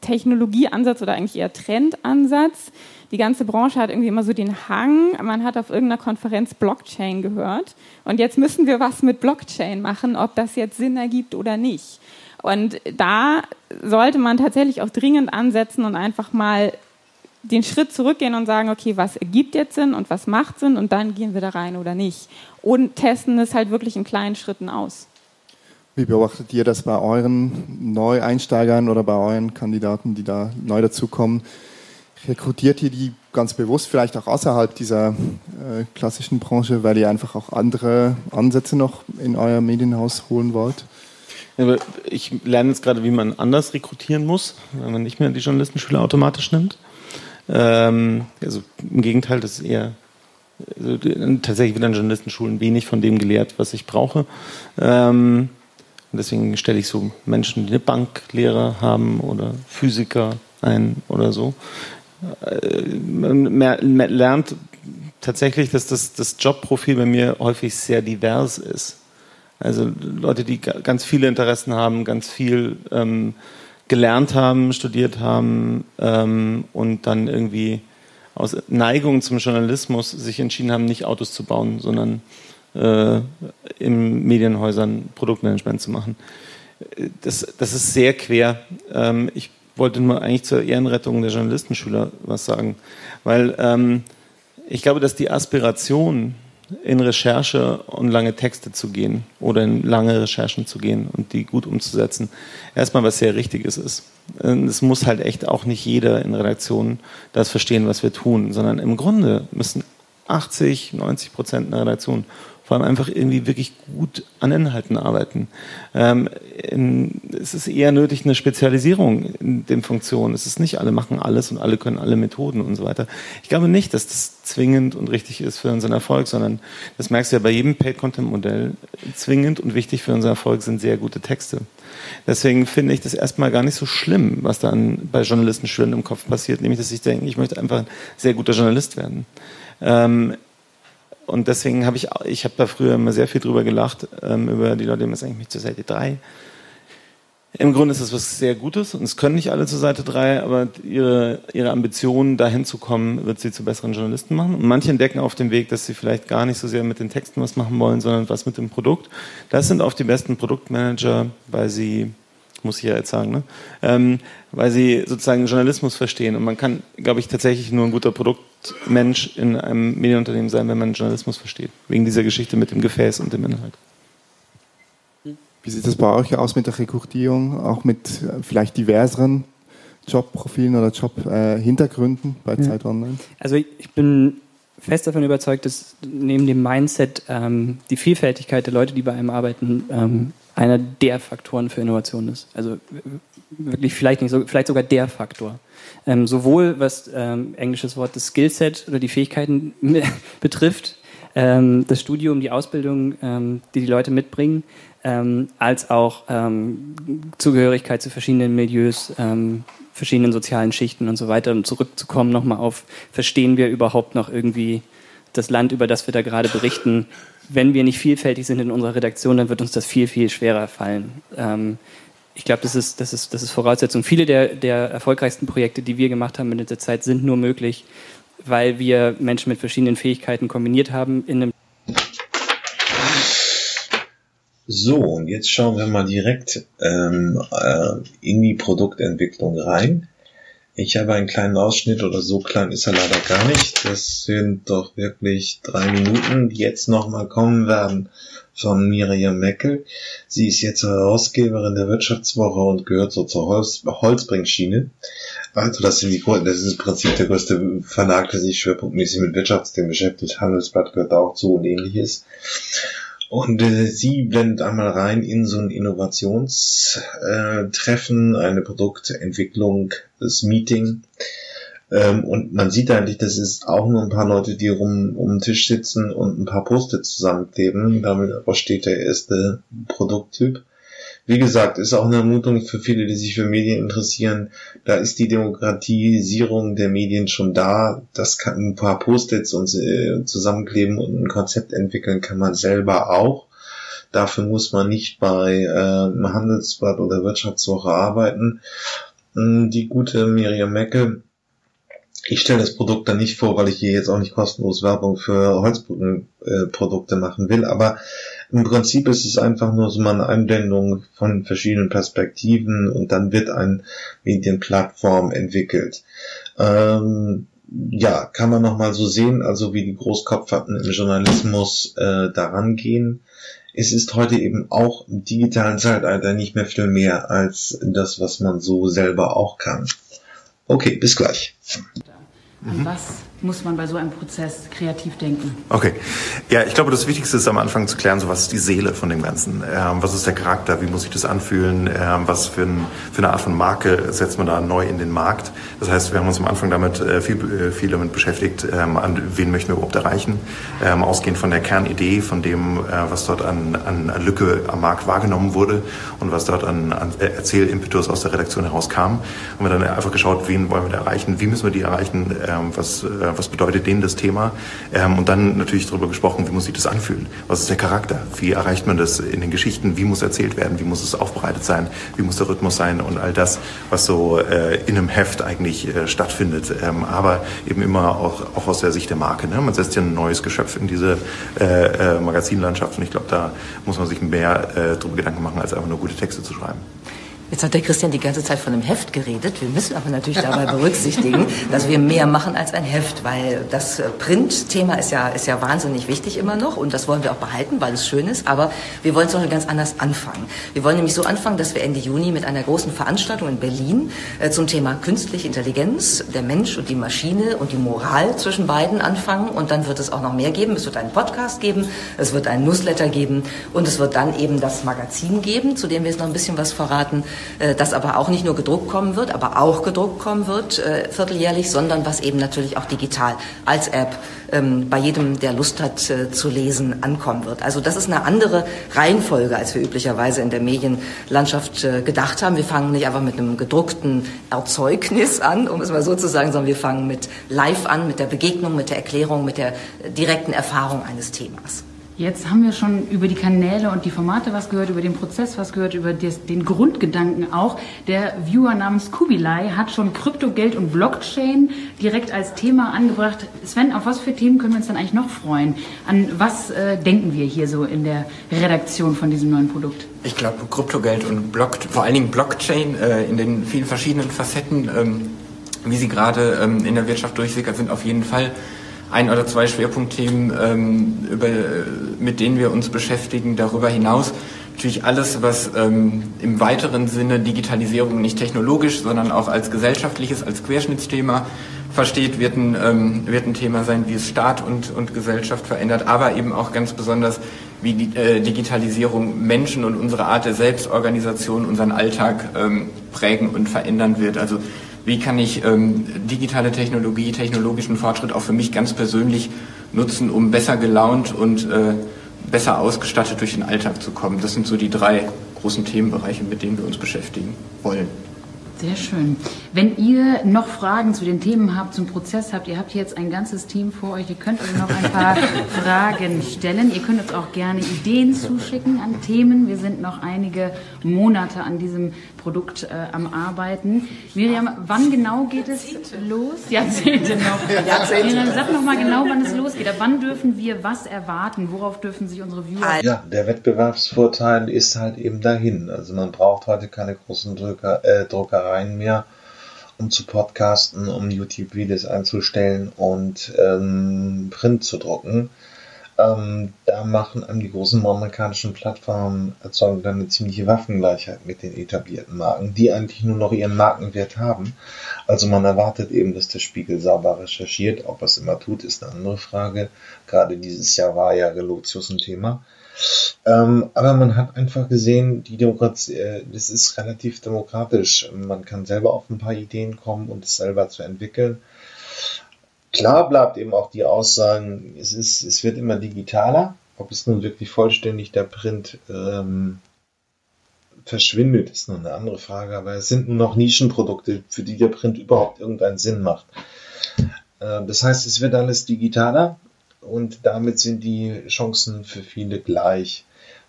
Technologieansatz oder eigentlich eher Trendansatz. Die ganze Branche hat irgendwie immer so den Hang, man hat auf irgendeiner Konferenz Blockchain gehört und jetzt müssen wir was mit Blockchain machen, ob das jetzt Sinn ergibt oder nicht. Und da sollte man tatsächlich auch dringend ansetzen und einfach mal den Schritt zurückgehen und sagen, okay, was ergibt jetzt Sinn und was macht Sinn und dann gehen wir da rein oder nicht. Und testen es halt wirklich in kleinen Schritten aus. Wie beobachtet ihr das bei euren Neueinsteigern oder bei euren Kandidaten, die da neu dazukommen? rekrutiert ihr die ganz bewusst vielleicht auch außerhalb dieser äh, klassischen Branche, weil ihr einfach auch andere Ansätze noch in euer Medienhaus holen wollt? Ja, ich lerne jetzt gerade, wie man anders rekrutieren muss, wenn man nicht mehr die Journalistenschüler automatisch nimmt. Ähm, also im Gegenteil, das ist eher also tatsächlich wird an Journalistenschulen wenig von dem gelehrt, was ich brauche. Ähm, deswegen stelle ich so Menschen, die eine Banklehre haben oder Physiker ein oder so, man lernt tatsächlich, dass das, das Jobprofil bei mir häufig sehr divers ist. Also Leute, die ganz viele Interessen haben, ganz viel ähm, gelernt haben, studiert haben ähm, und dann irgendwie aus Neigung zum Journalismus sich entschieden haben, nicht Autos zu bauen, sondern äh, in Medienhäusern Produktmanagement zu machen. Das, das ist sehr quer. Ähm, ich wollte nur eigentlich zur Ehrenrettung der Journalistenschüler was sagen, weil ähm, ich glaube, dass die Aspiration, in Recherche und lange Texte zu gehen oder in lange Recherchen zu gehen und die gut umzusetzen, erstmal was sehr Richtiges ist. Es muss halt echt auch nicht jeder in Redaktionen das verstehen, was wir tun, sondern im Grunde müssen 80, 90 Prozent einer Redaktion vor allem einfach irgendwie wirklich gut an Inhalten arbeiten. Ähm, es ist eher nötig eine Spezialisierung in den Funktionen. Es ist nicht, alle machen alles und alle können alle Methoden und so weiter. Ich glaube nicht, dass das zwingend und richtig ist für unseren Erfolg, sondern das merkst du ja bei jedem Paid-Content-Modell. Zwingend und wichtig für unseren Erfolg sind sehr gute Texte. Deswegen finde ich das erstmal gar nicht so schlimm, was dann bei Journalistenschülern im Kopf passiert, nämlich dass ich denke, ich möchte einfach ein sehr guter Journalist werden. Ähm, und deswegen habe ich, ich habe da früher immer sehr viel drüber gelacht, ähm, über die Leute, die sagen, ich möchte zur Seite 3. Im Grunde ist das was sehr Gutes und es können nicht alle zur Seite 3, aber ihre, ihre Ambition, dahin zu kommen, wird sie zu besseren Journalisten machen. Und manche entdecken auf dem Weg, dass sie vielleicht gar nicht so sehr mit den Texten was machen wollen, sondern was mit dem Produkt. Das sind oft die besten Produktmanager, weil sie muss ich ja jetzt sagen, ne? Ähm, weil sie sozusagen Journalismus verstehen. Und man kann, glaube ich, tatsächlich nur ein guter Produktmensch in einem Medienunternehmen sein, wenn man Journalismus versteht. Wegen dieser Geschichte mit dem Gefäß und dem Inhalt. Wie sieht es bei euch aus mit der Rekrutierung, auch mit äh, vielleicht diverseren Jobprofilen oder Jobhintergründen äh, bei ja. Zeit Online? Also ich bin fest davon überzeugt, dass neben dem Mindset ähm, die Vielfältigkeit der Leute, die bei einem arbeiten, ähm, einer der Faktoren für Innovation ist. Also wirklich vielleicht nicht so, vielleicht sogar der Faktor. Ähm, sowohl was ähm, englisches Wort das Skillset oder die Fähigkeiten betrifft, ähm, das Studium, die Ausbildung, ähm, die die Leute mitbringen, ähm, als auch ähm, Zugehörigkeit zu verschiedenen Milieus, verschiedenen sozialen Schichten und so weiter. Um zurückzukommen nochmal auf, verstehen wir überhaupt noch irgendwie das Land, über das wir da gerade berichten? Wenn wir nicht vielfältig sind in unserer Redaktion, dann wird uns das viel, viel schwerer fallen. Ähm, ich glaube, das ist, das, ist, das ist Voraussetzung. Viele der, der erfolgreichsten Projekte, die wir gemacht haben in dieser Zeit, sind nur möglich, weil wir Menschen mit verschiedenen Fähigkeiten kombiniert haben in einem so, und jetzt schauen wir mal direkt ähm, äh, in die Produktentwicklung rein. Ich habe einen kleinen Ausschnitt oder so klein ist er leider gar nicht. Das sind doch wirklich drei Minuten, die jetzt nochmal kommen werden von Miriam Meckel. Sie ist jetzt Herausgeberin der Wirtschaftswoche und gehört so zur Holz Holzbringschiene. Also das, sind die, das ist im Prinzip der größte Verlag, der sich schwerpunktmäßig mit Wirtschaftsthemen beschäftigt. Handelsblatt gehört auch zu und ähnliches. Und äh, sie blendet einmal rein in so ein Innovationstreffen, eine Produktentwicklung, das Meeting. Ähm, und man sieht eigentlich, das ist auch nur ein paar Leute, die rum um den Tisch sitzen und ein paar Post-its zusammenkleben. Damit steht der erste Produkttyp. Wie gesagt, ist auch eine Ermutung für viele, die sich für Medien interessieren. Da ist die Demokratisierung der Medien schon da. Das kann ein paar Post-its und äh, zusammenkleben und ein Konzept entwickeln kann man selber auch. Dafür muss man nicht bei äh, Handelsblatt oder Wirtschaftswoche arbeiten. Hm, die gute Miriam Mecke ich stelle das Produkt dann nicht vor, weil ich hier jetzt auch nicht kostenlos Werbung für Holzbrückenprodukte äh, machen will, aber im Prinzip ist es einfach nur so mal eine Einblendung von verschiedenen Perspektiven und dann wird eine Medienplattform entwickelt. Ähm, ja, kann man nochmal so sehen, also wie die Großkopferten im Journalismus äh, daran gehen. Es ist heute eben auch im digitalen Zeitalter nicht mehr viel mehr als das, was man so selber auch kann. Okay, bis gleich. An mhm. was muss man bei so einem Prozess kreativ denken? Okay. Ja, ich glaube, das Wichtigste ist am Anfang zu klären, so was ist die Seele von dem Ganzen? Ähm, was ist der Charakter? Wie muss sich das anfühlen? Ähm, was für, ein, für, eine Art von Marke setzt man da neu in den Markt? Das heißt, wir haben uns am Anfang damit äh, viel, äh, viel damit beschäftigt, ähm, an wen möchten wir überhaupt erreichen? Ähm, ausgehend von der Kernidee, von dem, äh, was dort an, an Lücke am Markt wahrgenommen wurde und was dort an, an Erzählimpetus aus der Redaktion herauskam. Haben wir dann einfach geschaut, wen wollen wir da erreichen? Wie müssen wir die erreichen? Ähm, was, äh, was bedeutet denen das Thema? Ähm, und dann natürlich darüber gesprochen, wie muss sich das anfühlen? Was ist der Charakter? Wie erreicht man das in den Geschichten? Wie muss erzählt werden? Wie muss es aufbereitet sein? Wie muss der Rhythmus sein? Und all das, was so äh, in einem Heft eigentlich äh, stattfindet. Ähm, aber eben immer auch, auch aus der Sicht der Marke. Ne? Man setzt ja ein neues Geschöpf in diese äh, äh, Magazinlandschaft und ich glaube, da muss man sich mehr äh, darüber Gedanken machen, als einfach nur gute Texte zu schreiben. Jetzt hat der Christian die ganze Zeit von einem Heft geredet. Wir müssen aber natürlich dabei berücksichtigen, dass wir mehr machen als ein Heft, weil das äh, Print-Thema ist ja, ist ja wahnsinnig wichtig immer noch und das wollen wir auch behalten, weil es schön ist. Aber wir wollen es noch ganz anders anfangen. Wir wollen nämlich so anfangen, dass wir Ende Juni mit einer großen Veranstaltung in Berlin äh, zum Thema künstliche Intelligenz, der Mensch und die Maschine und die Moral zwischen beiden anfangen. Und dann wird es auch noch mehr geben. Es wird einen Podcast geben, es wird einen Newsletter geben und es wird dann eben das Magazin geben, zu dem wir jetzt noch ein bisschen was verraten das aber auch nicht nur gedruckt kommen wird, aber auch gedruckt kommen wird, äh, vierteljährlich, sondern was eben natürlich auch digital als App ähm, bei jedem, der Lust hat äh, zu lesen, ankommen wird. Also das ist eine andere Reihenfolge, als wir üblicherweise in der Medienlandschaft gedacht haben. Wir fangen nicht einfach mit einem gedruckten Erzeugnis an, um es mal so zu sagen, sondern wir fangen mit Live an, mit der Begegnung, mit der Erklärung, mit der direkten Erfahrung eines Themas. Jetzt haben wir schon über die Kanäle und die Formate was gehört, über den Prozess was gehört, über des, den Grundgedanken auch. Der Viewer namens Kubilai hat schon Kryptogeld und Blockchain direkt als Thema angebracht. Sven, auf was für Themen können wir uns dann eigentlich noch freuen? An was äh, denken wir hier so in der Redaktion von diesem neuen Produkt? Ich glaube, Kryptogeld und Block, vor allen Dingen Blockchain äh, in den vielen verschiedenen Facetten, ähm, wie sie gerade ähm, in der Wirtschaft durchsickert sind, auf jeden Fall ein oder zwei Schwerpunktthemen, ähm, über, mit denen wir uns beschäftigen. Darüber hinaus natürlich alles, was ähm, im weiteren Sinne Digitalisierung nicht technologisch, sondern auch als gesellschaftliches, als Querschnittsthema versteht, wird ein, ähm, wird ein Thema sein, wie es Staat und, und Gesellschaft verändert, aber eben auch ganz besonders, wie die äh, Digitalisierung Menschen und unsere Art der Selbstorganisation, unseren Alltag ähm, prägen und verändern wird. Also wie kann ich ähm, digitale Technologie, technologischen Fortschritt auch für mich ganz persönlich nutzen, um besser gelaunt und äh, besser ausgestattet durch den Alltag zu kommen. Das sind so die drei großen Themenbereiche, mit denen wir uns beschäftigen wollen. Sehr schön. Wenn ihr noch Fragen zu den Themen habt, zum Prozess habt, ihr habt jetzt ein ganzes Team vor euch, ihr könnt euch noch ein paar Fragen stellen. Ihr könnt uns auch gerne Ideen zuschicken an Themen. Wir sind noch einige Monate an diesem Produkt äh, am Arbeiten. Miriam, wann genau geht es los? Jahrzehnte noch. Jahrzehnte. Miriam, sag noch mal genau, wann es losgeht. Ab wann dürfen wir was erwarten? Worauf dürfen sich unsere Viewer... Ja, der Wettbewerbsvorteil ist halt eben dahin. Also man braucht heute keine großen Drucker, äh, Druckereien mehr, um zu podcasten, um YouTube-Videos einzustellen und ähm, Print zu drucken. Ähm, da machen einem die großen amerikanischen Plattformen erzeugen dann eine ziemliche Waffengleichheit mit den etablierten Marken, die eigentlich nur noch ihren Markenwert haben. Also man erwartet eben, dass der Spiegel sauber recherchiert. Ob es immer tut, ist eine andere Frage. Gerade dieses Jahr war ja Relotius ein Thema. Ähm, aber man hat einfach gesehen, die Demokratie, äh, das ist relativ demokratisch. Man kann selber auf ein paar Ideen kommen und es selber zu entwickeln. Klar bleibt eben auch die Aussagen, es, ist, es wird immer digitaler. Ob es nun wirklich vollständig der Print ähm, verschwindet, ist nur eine andere Frage. Aber es sind nur noch Nischenprodukte, für die der Print überhaupt irgendeinen Sinn macht. Äh, das heißt, es wird alles digitaler und damit sind die Chancen für viele gleich.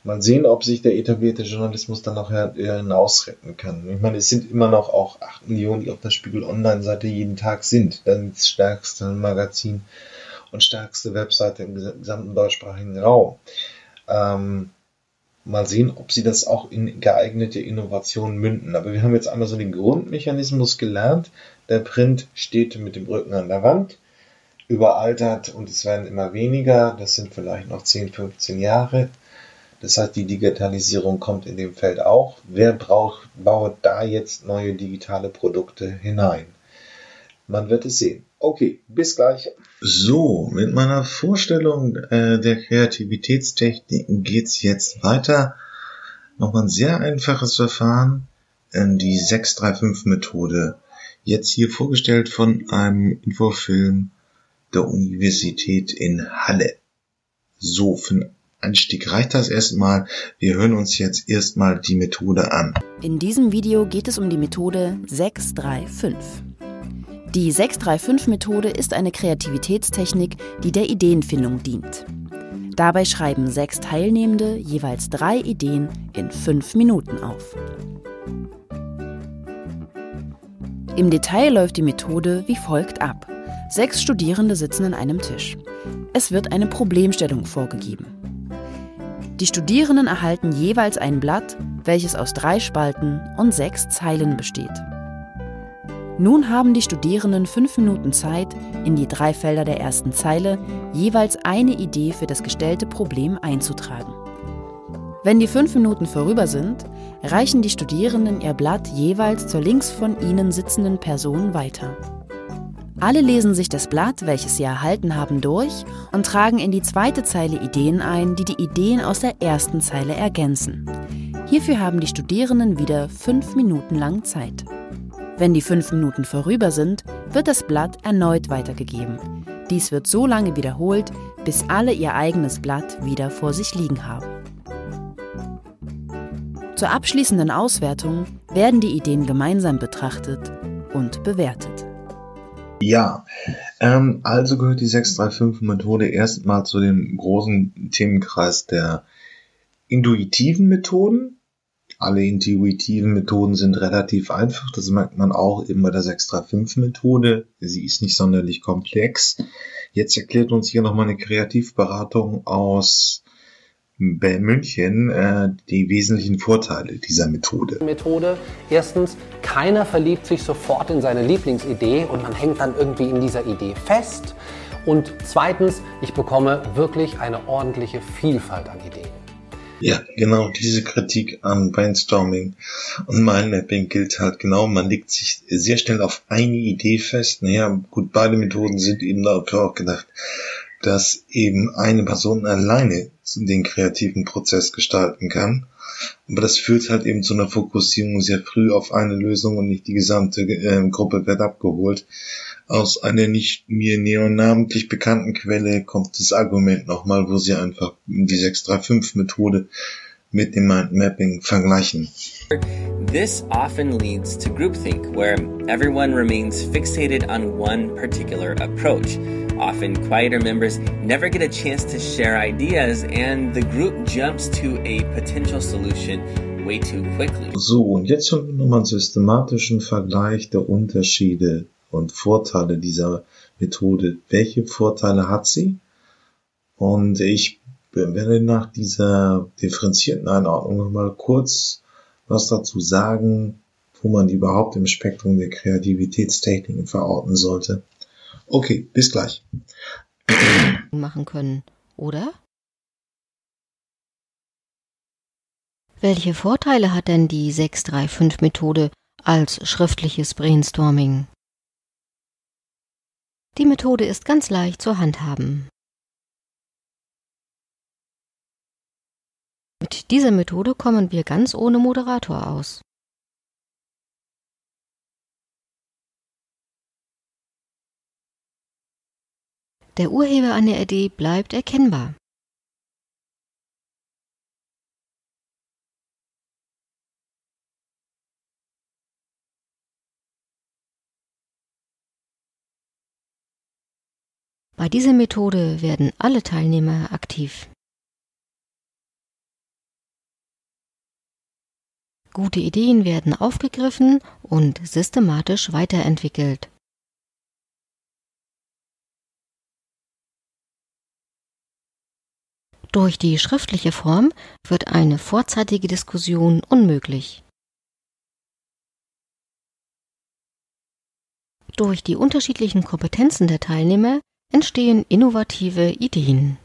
Mal sehen, ob sich der etablierte Journalismus dann noch hinausretten kann. Ich meine, es sind immer noch auch 8 Millionen, die auf der Spiegel Online-Seite jeden Tag sind. Das stärkste Magazin und stärkste Webseite im gesamten deutschsprachigen Raum. Ähm, mal sehen, ob sie das auch in geeignete Innovationen münden. Aber wir haben jetzt einmal so den Grundmechanismus gelernt. Der Print steht mit dem Rücken an der Wand, überaltert und es werden immer weniger. Das sind vielleicht noch 10, 15 Jahre. Das heißt, die Digitalisierung kommt in dem Feld auch. Wer braucht, baut da jetzt neue digitale Produkte hinein? Man wird es sehen. Okay, bis gleich. So, mit meiner Vorstellung äh, der Kreativitätstechniken geht's jetzt weiter. Nochmal ein sehr einfaches Verfahren, äh, die 635-Methode. Jetzt hier vorgestellt von einem Infofilm der Universität in Halle. So, für Anstieg reicht das erstmal. Wir hören uns jetzt erstmal die Methode an. In diesem Video geht es um die Methode 635. Die 635-Methode ist eine Kreativitätstechnik, die der Ideenfindung dient. Dabei schreiben sechs Teilnehmende jeweils drei Ideen in fünf Minuten auf. Im Detail läuft die Methode wie folgt ab. Sechs Studierende sitzen an einem Tisch. Es wird eine Problemstellung vorgegeben. Die Studierenden erhalten jeweils ein Blatt, welches aus drei Spalten und sechs Zeilen besteht. Nun haben die Studierenden fünf Minuten Zeit, in die drei Felder der ersten Zeile jeweils eine Idee für das gestellte Problem einzutragen. Wenn die fünf Minuten vorüber sind, reichen die Studierenden ihr Blatt jeweils zur links von ihnen sitzenden Person weiter. Alle lesen sich das Blatt, welches sie erhalten haben, durch und tragen in die zweite Zeile Ideen ein, die die Ideen aus der ersten Zeile ergänzen. Hierfür haben die Studierenden wieder fünf Minuten lang Zeit. Wenn die fünf Minuten vorüber sind, wird das Blatt erneut weitergegeben. Dies wird so lange wiederholt, bis alle ihr eigenes Blatt wieder vor sich liegen haben. Zur abschließenden Auswertung werden die Ideen gemeinsam betrachtet und bewertet. Ja, ähm, also gehört die 635-Methode erstmal zu dem großen Themenkreis der intuitiven Methoden. Alle intuitiven Methoden sind relativ einfach, das merkt man auch eben bei der 635-Methode. Sie ist nicht sonderlich komplex. Jetzt erklärt uns hier nochmal eine Kreativberatung aus München äh, die wesentlichen Vorteile dieser Methode. Methode. Erstens, keiner verliebt sich sofort in seine Lieblingsidee und man hängt dann irgendwie in dieser Idee fest. Und zweitens, ich bekomme wirklich eine ordentliche Vielfalt an Ideen. Ja, genau diese Kritik an Brainstorming und Mindmapping gilt halt genau. Man legt sich sehr schnell auf eine Idee fest. Naja, gut, beide Methoden sind eben dafür auch gedacht, dass eben eine Person alleine den kreativen Prozess gestalten kann. Aber das führt halt eben zu einer Fokussierung sehr früh auf eine Lösung und nicht die gesamte äh, Gruppe wird abgeholt. Aus einer nicht mir neonamentlich bekannten Quelle kommt das Argument nochmal, wo sie einfach die 635-Methode mit dem Mindmapping vergleichen. This often leads to groupthink, where everyone remains fixated on one particular approach. Often, quieter members never get a chance to share ideas, and the group jumps to a potential solution way too quickly. So, und jetzt haben wir nochmal einen systematischen Vergleich der Unterschiede und Vorteile dieser Methode. Welche Vorteile hat sie? Und ich werde nach dieser differenzierten Einordnung nochmal kurz was dazu sagen, wo man die überhaupt im Spektrum der Kreativitätstechniken verorten sollte. Okay, bis gleich. machen können, oder? Welche Vorteile hat denn die 635-Methode als schriftliches Brainstorming? Die Methode ist ganz leicht zu handhaben. Mit dieser Methode kommen wir ganz ohne Moderator aus. Der Urheber einer Idee bleibt erkennbar. Bei dieser Methode werden alle Teilnehmer aktiv. Gute Ideen werden aufgegriffen und systematisch weiterentwickelt. Durch die schriftliche Form wird eine vorzeitige Diskussion unmöglich. Durch die unterschiedlichen Kompetenzen der Teilnehmer entstehen innovative Ideen.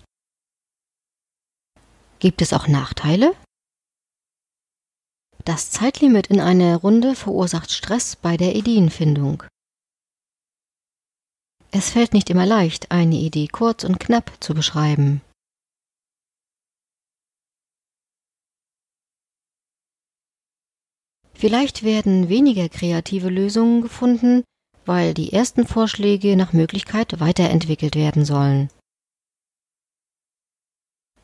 Gibt es auch Nachteile? Das Zeitlimit in einer Runde verursacht Stress bei der Ideenfindung. Es fällt nicht immer leicht, eine Idee kurz und knapp zu beschreiben. Vielleicht werden weniger kreative Lösungen gefunden, weil die ersten Vorschläge nach Möglichkeit weiterentwickelt werden sollen.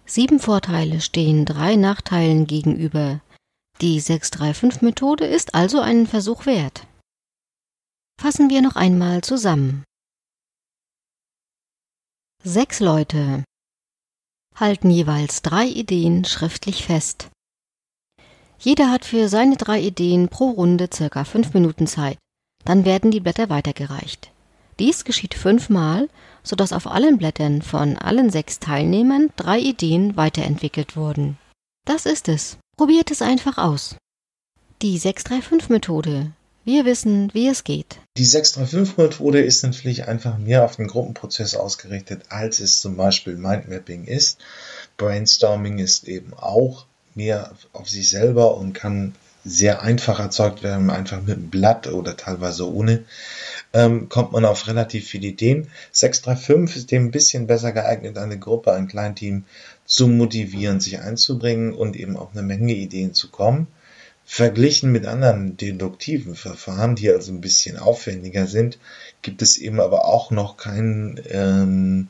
Sieben Vorteile stehen drei Nachteilen gegenüber. Die 635-Methode ist also einen Versuch wert. Fassen wir noch einmal zusammen. Sechs Leute halten jeweils drei Ideen schriftlich fest. Jeder hat für seine drei Ideen pro Runde circa fünf Minuten Zeit. Dann werden die Blätter weitergereicht. Dies geschieht fünfmal, sodass auf allen Blättern von allen sechs Teilnehmern drei Ideen weiterentwickelt wurden. Das ist es. Probiert es einfach aus. Die 635-Methode. Wir wissen, wie es geht. Die 635-Methode ist natürlich einfach mehr auf den Gruppenprozess ausgerichtet, als es zum Beispiel Mindmapping ist. Brainstorming ist eben auch mehr auf sich selber und kann sehr einfach erzeugt werden, einfach mit einem Blatt oder teilweise ohne, ähm, kommt man auf relativ viele Ideen. 635 ist dem ein bisschen besser geeignet, eine Gruppe, ein Kleinteam zu motivieren, sich einzubringen und eben auf eine Menge Ideen zu kommen. Verglichen mit anderen deduktiven Verfahren, die also ein bisschen aufwendiger sind, gibt es eben aber auch noch keinen ähm,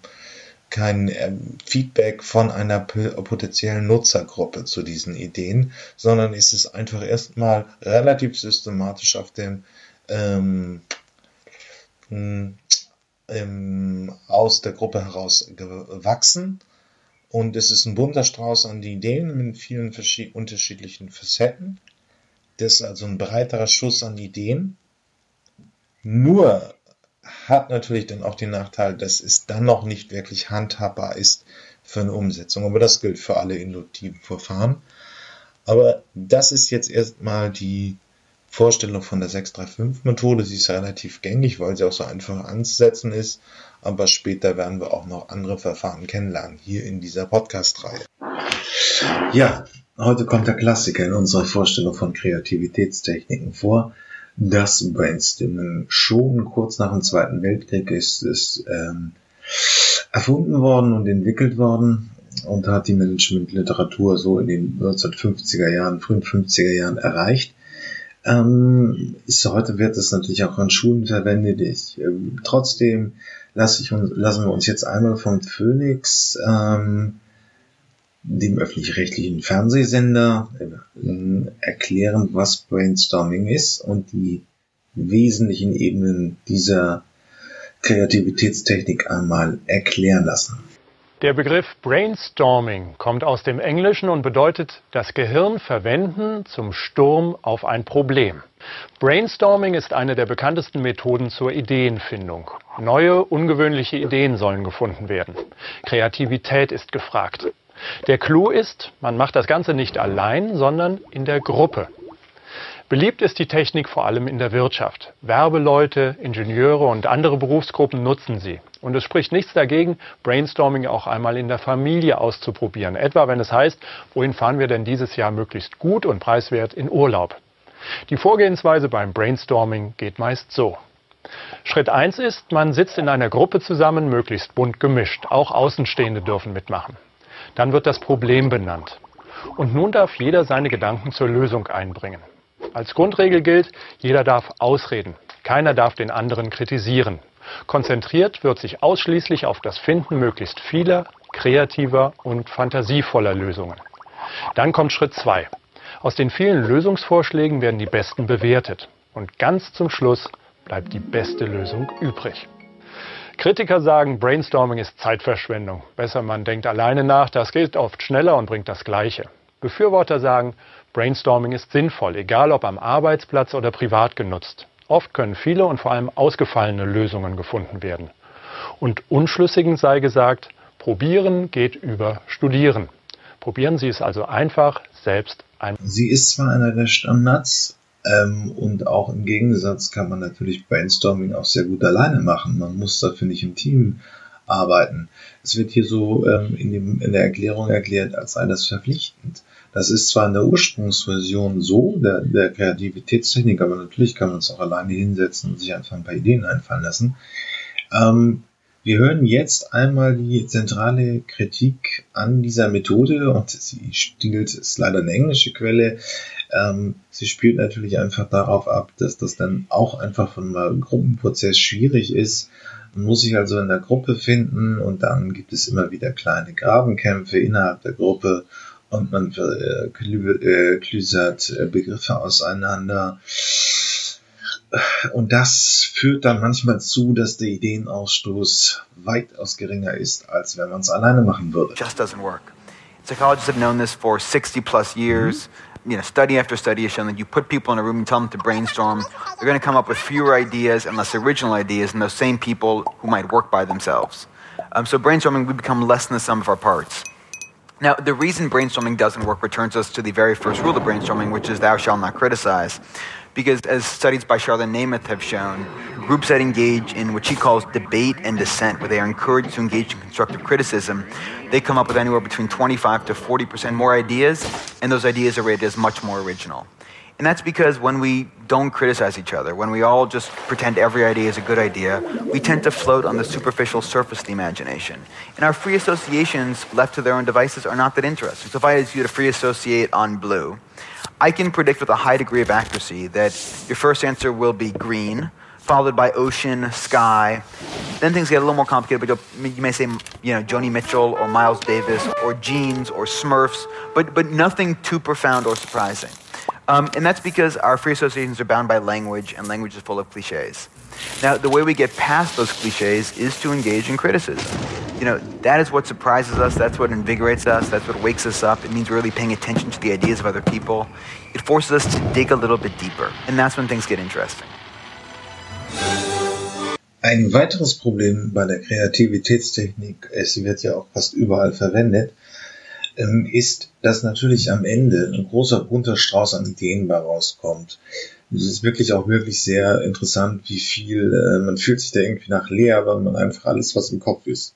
kein ähm, Feedback von einer potenziellen Nutzergruppe zu diesen Ideen, sondern ist es einfach erstmal relativ systematisch auf dem ähm, ähm, aus der Gruppe heraus gewachsen. Und es ist ein bunter Strauß an Ideen mit vielen unterschiedlichen Facetten. Das ist also ein breiterer Schuss an Ideen. Nur hat natürlich dann auch den Nachteil, dass es dann noch nicht wirklich handhabbar ist für eine Umsetzung. Aber das gilt für alle induktiven Verfahren. Aber das ist jetzt erstmal die Vorstellung von der 635-Methode. Sie ist relativ gängig, weil sie auch so einfach anzusetzen ist. Aber später werden wir auch noch andere Verfahren kennenlernen, hier in dieser Podcast-Reihe. Ja, heute kommt der Klassiker in unserer Vorstellung von Kreativitätstechniken vor das Brainstorming. Schon kurz nach dem Zweiten Weltkrieg ist es ähm, erfunden worden und entwickelt worden und hat die Managementliteratur so in den 1950er Jahren, frühen 50er Jahren erreicht. Ähm, ist, heute wird es natürlich auch an Schulen verwendet. Ich, ähm, trotzdem lasse ich uns, lassen wir uns jetzt einmal vom Phoenix, ähm, dem öffentlich-rechtlichen Fernsehsender, äh, erklären, was Brainstorming ist und die wesentlichen Ebenen dieser Kreativitätstechnik einmal erklären lassen. Der Begriff Brainstorming kommt aus dem Englischen und bedeutet das Gehirn verwenden zum Sturm auf ein Problem. Brainstorming ist eine der bekanntesten Methoden zur Ideenfindung. Neue, ungewöhnliche Ideen sollen gefunden werden. Kreativität ist gefragt. Der Clou ist, man macht das Ganze nicht allein, sondern in der Gruppe. Beliebt ist die Technik vor allem in der Wirtschaft. Werbeleute, Ingenieure und andere Berufsgruppen nutzen sie. Und es spricht nichts dagegen, Brainstorming auch einmal in der Familie auszuprobieren. Etwa wenn es heißt, wohin fahren wir denn dieses Jahr möglichst gut und preiswert in Urlaub. Die Vorgehensweise beim Brainstorming geht meist so. Schritt 1 ist, man sitzt in einer Gruppe zusammen, möglichst bunt gemischt. Auch Außenstehende dürfen mitmachen. Dann wird das Problem benannt. Und nun darf jeder seine Gedanken zur Lösung einbringen. Als Grundregel gilt, jeder darf ausreden. Keiner darf den anderen kritisieren. Konzentriert wird sich ausschließlich auf das Finden möglichst vieler, kreativer und fantasievoller Lösungen. Dann kommt Schritt 2. Aus den vielen Lösungsvorschlägen werden die besten bewertet. Und ganz zum Schluss bleibt die beste Lösung übrig. Kritiker sagen, Brainstorming ist Zeitverschwendung. Besser man denkt alleine nach, das geht oft schneller und bringt das Gleiche. Befürworter sagen, Brainstorming ist sinnvoll, egal ob am Arbeitsplatz oder privat genutzt. Oft können viele und vor allem ausgefallene Lösungen gefunden werden. Und Unschlüssigen sei gesagt, probieren geht über studieren. Probieren Sie es also einfach selbst ein. Sie ist zwar einer der Standards ähm, und auch im Gegensatz kann man natürlich Brainstorming auch sehr gut alleine machen. Man muss dafür nicht im Team arbeiten. Es wird hier so ähm, in, dem, in der Erklärung erklärt, als sei das verpflichtend. Das ist zwar in der Ursprungsversion so, der, der Kreativitätstechnik, aber natürlich kann man es auch alleine hinsetzen und sich einfach ein paar Ideen einfallen lassen. Ähm, wir hören jetzt einmal die zentrale Kritik an dieser Methode und sie stiehlt, ist leider eine englische Quelle. Ähm, sie spielt natürlich einfach darauf ab, dass das dann auch einfach von einem Gruppenprozess schwierig ist. Man muss sich also in der Gruppe finden und dann gibt es immer wieder kleine Grabenkämpfe innerhalb der Gruppe und man äh, klüsert äh, Begriffe auseinander. Und das führt dann manchmal zu, dass der Ideenausstoß weitaus geringer ist, als wenn man es alleine machen würde. Just doesn't work. Psychologists have known this for 60 plus years. Mm-hmm. You know, study after study has shown that you put people in a room and tell them to brainstorm, they're going to come up with fewer ideas and less original ideas than those same people who might work by themselves. Um, so brainstorming, we become less than the sum of our parts. Now, the reason brainstorming doesn't work returns us to the very first rule of brainstorming, which is thou shalt not criticize. Because as studies by Charlotte Namath have shown, groups that engage in what she calls debate and dissent, where they are encouraged to engage in constructive criticism, they come up with anywhere between 25 to 40% more ideas, and those ideas are rated as much more original. And that's because when we don't criticize each other, when we all just pretend every idea is a good idea, we tend to float on the superficial surface of the imagination. And our free associations left to their own devices are not that interesting. So if I ask you to free associate on blue, I can predict with a high degree of accuracy that your first answer will be green, followed by ocean, sky. Then things get a little more complicated, but you may say, you know, Joni Mitchell or Miles Davis or jeans or Smurfs, but, but nothing too profound or surprising. Um, and that's because our free associations are bound by language, and language is full of cliches. Now, the way we get past those cliches is to engage in criticism. You know, that is what surprises us, that's what invigorates us, that's what wakes us up. It means we're really paying attention to the ideas of other people. It forces us to dig a little bit deeper, and that's when things get interesting. Ein weiteres Problem bei der Kreativitätstechnik, es wird ja auch fast überall verwendet, ähm, ist, dass natürlich am Ende ein großer bunter Strauß an Ideen bei rauskommt. Es ist wirklich auch wirklich sehr interessant, wie viel, äh, man fühlt sich da irgendwie nach leer, weil man einfach alles, was im Kopf ist,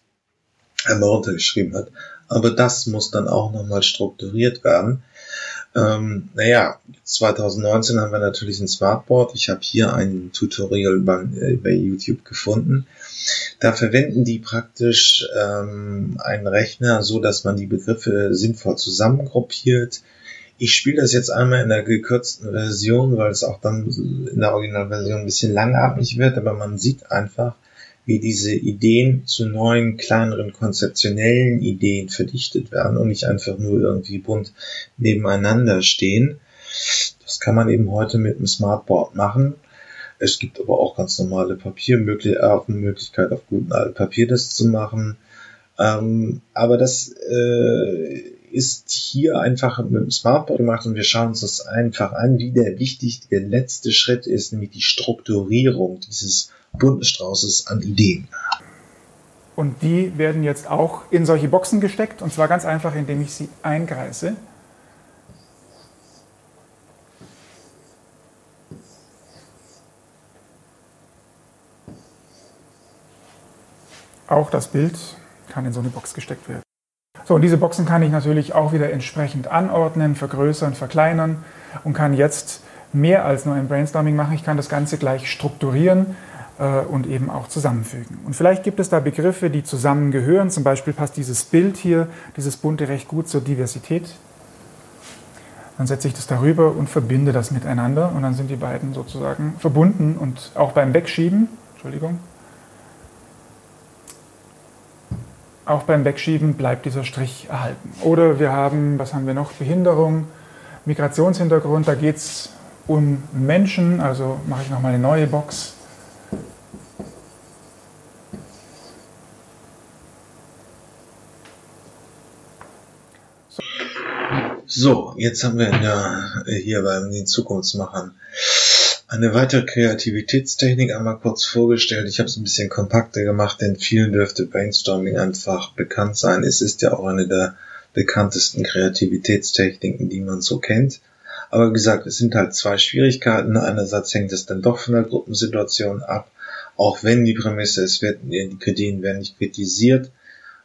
einmal runtergeschrieben hat. Aber das muss dann auch nochmal strukturiert werden. Ähm, naja, 2019 haben wir natürlich ein Smartboard. Ich habe hier ein Tutorial bei, äh, bei YouTube gefunden. Da verwenden die praktisch ähm, einen Rechner, so dass man die Begriffe sinnvoll zusammengruppiert. Ich spiele das jetzt einmal in der gekürzten Version, weil es auch dann in der Originalversion ein bisschen langatmig wird, aber man sieht einfach, wie diese Ideen zu neuen, kleineren, konzeptionellen Ideen verdichtet werden und nicht einfach nur irgendwie bunt nebeneinander stehen. Das kann man eben heute mit einem Smartboard machen. Es gibt aber auch ganz normale Papiermöglichkeit, auf gutem alten Papier das zu machen. Ähm, aber das äh, ist hier einfach mit dem Smartboard gemacht und wir schauen uns das einfach an, wie der wichtige letzte Schritt ist, nämlich die Strukturierung dieses bunten Straußes an Ideen. Und die werden jetzt auch in solche Boxen gesteckt und zwar ganz einfach, indem ich sie eingreise. Auch das Bild kann in so eine Box gesteckt werden. So, und diese Boxen kann ich natürlich auch wieder entsprechend anordnen, vergrößern, verkleinern und kann jetzt mehr als nur ein Brainstorming machen. Ich kann das Ganze gleich strukturieren und eben auch zusammenfügen. Und vielleicht gibt es da Begriffe, die zusammengehören. Zum Beispiel passt dieses Bild hier, dieses bunte, recht gut zur Diversität. Dann setze ich das darüber und verbinde das miteinander und dann sind die beiden sozusagen verbunden und auch beim Wegschieben, Entschuldigung, Auch beim Wegschieben bleibt dieser Strich erhalten. Oder wir haben, was haben wir noch? Behinderung, Migrationshintergrund, da geht es um Menschen, also mache ich nochmal eine neue Box. So, jetzt haben wir ja hier beim den Zukunftsmachern eine weitere Kreativitätstechnik einmal kurz vorgestellt. Ich habe es ein bisschen kompakter gemacht, denn vielen dürfte Brainstorming einfach bekannt sein. Es ist ja auch eine der bekanntesten Kreativitätstechniken, die man so kennt. Aber wie gesagt, es sind halt zwei Schwierigkeiten. Einerseits hängt es dann doch von der Gruppensituation ab, auch wenn die Prämisse, es wird, die Ideen werden nicht kritisiert.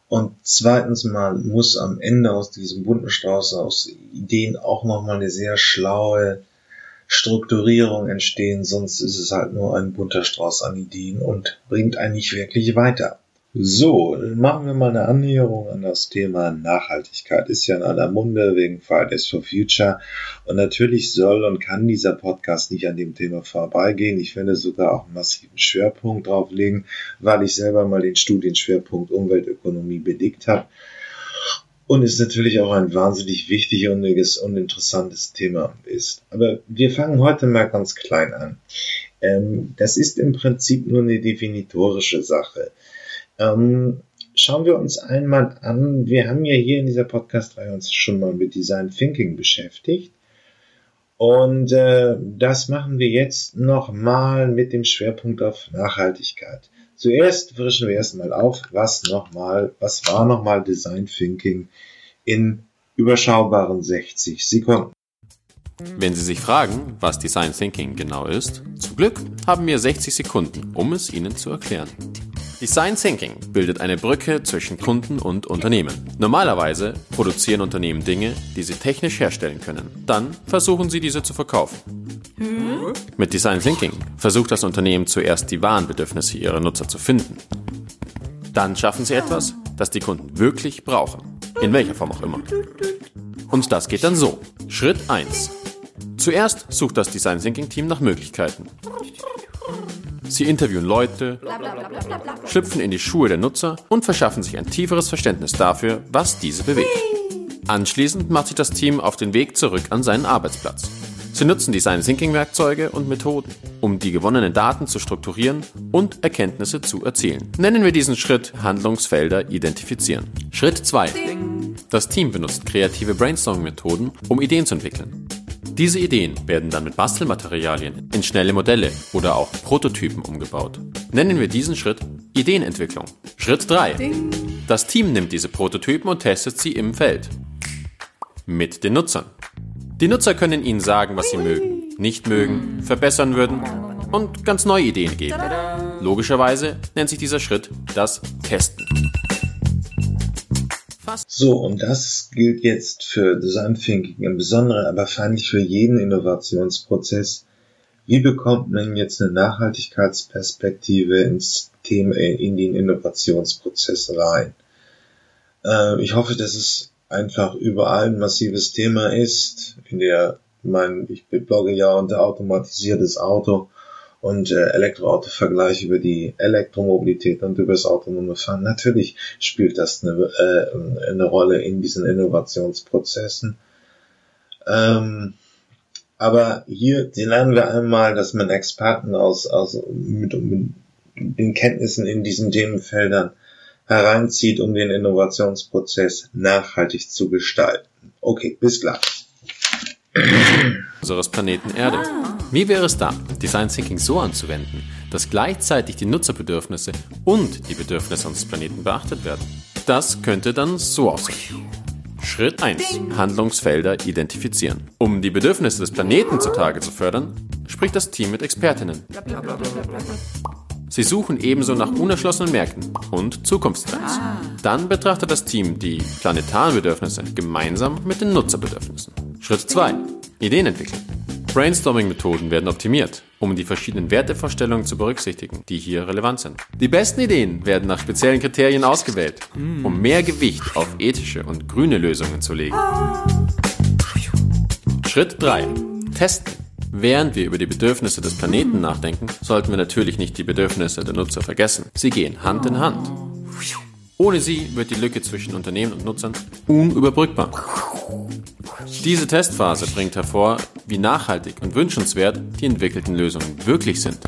Und zweitens mal muss am Ende aus diesem bunten Strauß aus Ideen auch nochmal eine sehr schlaue Strukturierung entstehen, sonst ist es halt nur ein bunter Strauß an Ideen und bringt einen nicht wirklich weiter. So, machen wir mal eine Annäherung an das Thema Nachhaltigkeit. Ist ja in aller Munde wegen Fridays for Future. Und natürlich soll und kann dieser Podcast nicht an dem Thema vorbeigehen. Ich finde sogar auch einen massiven Schwerpunkt drauflegen, weil ich selber mal den Studienschwerpunkt Umweltökonomie belegt habe und ist natürlich auch ein wahnsinnig wichtiges und interessantes Thema ist. Aber wir fangen heute mal ganz klein an. Ähm, das ist im Prinzip nur eine definitorische Sache. Ähm, schauen wir uns einmal an, wir haben ja hier in dieser Podcast-Reihe uns schon mal mit Design Thinking beschäftigt. Und äh, das machen wir jetzt nochmal mit dem Schwerpunkt auf Nachhaltigkeit. Zuerst frischen wir erstmal auf, was nochmal, was war nochmal Design Thinking in überschaubaren 60 Sekunden. Wenn Sie sich fragen, was Design Thinking genau ist, zum Glück haben wir 60 Sekunden, um es Ihnen zu erklären. Design Thinking bildet eine Brücke zwischen Kunden und Unternehmen. Normalerweise produzieren Unternehmen Dinge, die sie technisch herstellen können. Dann versuchen sie diese zu verkaufen. Hm? Mit Design Thinking versucht das Unternehmen zuerst die wahren Bedürfnisse ihrer Nutzer zu finden. Dann schaffen sie etwas, das die Kunden wirklich brauchen. In welcher Form auch immer. Und das geht dann so. Schritt 1. Zuerst sucht das Design Thinking Team nach Möglichkeiten. Sie interviewen Leute, schlüpfen in die Schuhe der Nutzer und verschaffen sich ein tieferes Verständnis dafür, was diese bewegt. Anschließend macht sich das Team auf den Weg zurück an seinen Arbeitsplatz. Sie nutzen Design Thinking Werkzeuge und Methoden, um die gewonnenen Daten zu strukturieren und Erkenntnisse zu erzielen. Nennen wir diesen Schritt Handlungsfelder identifizieren. Schritt 2. Das Team benutzt kreative Brainstorming-Methoden, um Ideen zu entwickeln. Diese Ideen werden dann mit Bastelmaterialien in schnelle Modelle oder auch Prototypen umgebaut. Nennen wir diesen Schritt Ideenentwicklung. Schritt 3. Das Team nimmt diese Prototypen und testet sie im Feld. Mit den Nutzern. Die Nutzer können ihnen sagen, was sie mögen, nicht mögen, verbessern würden und ganz neue Ideen geben. Logischerweise nennt sich dieser Schritt das Testen. So, und das gilt jetzt für Design Thinking im Besonderen, aber wahrscheinlich für jeden Innovationsprozess. Wie bekommt man jetzt eine Nachhaltigkeitsperspektive ins Thema, in den Innovationsprozess rein? Äh, ich hoffe, dass es einfach überall ein massives Thema ist. In der, mein, ich blogge ja unter automatisiertes Auto und äh, Elektroauto-Vergleich über die Elektromobilität und über das autonome Fahren. Natürlich spielt das eine, äh, eine Rolle in diesen Innovationsprozessen. Ähm, aber hier lernen wir einmal, dass man Experten aus, aus mit, mit den Kenntnissen in diesen Themenfeldern hereinzieht, um den Innovationsprozess nachhaltig zu gestalten. Okay, bis gleich. Unseres Planeten Erde. Wie wäre es da, Design Thinking so anzuwenden, dass gleichzeitig die Nutzerbedürfnisse und die Bedürfnisse unseres Planeten beachtet werden? Das könnte dann so aussehen. Schritt 1. Handlungsfelder identifizieren. Um die Bedürfnisse des Planeten zutage zu fördern, spricht das Team mit Expertinnen. Sie suchen ebenso nach unerschlossenen Märkten und Zukunftstrends. Dann betrachtet das Team die planetaren Bedürfnisse gemeinsam mit den Nutzerbedürfnissen. Schritt 2. Ideen entwickeln. Brainstorming-Methoden werden optimiert, um die verschiedenen Wertevorstellungen zu berücksichtigen, die hier relevant sind. Die besten Ideen werden nach speziellen Kriterien ausgewählt, um mehr Gewicht auf ethische und grüne Lösungen zu legen. Schritt 3. Testen. Während wir über die Bedürfnisse des Planeten nachdenken, sollten wir natürlich nicht die Bedürfnisse der Nutzer vergessen. Sie gehen Hand in Hand. Ohne sie wird die Lücke zwischen Unternehmen und Nutzern unüberbrückbar. Diese Testphase bringt hervor, wie nachhaltig und wünschenswert die entwickelten Lösungen wirklich sind.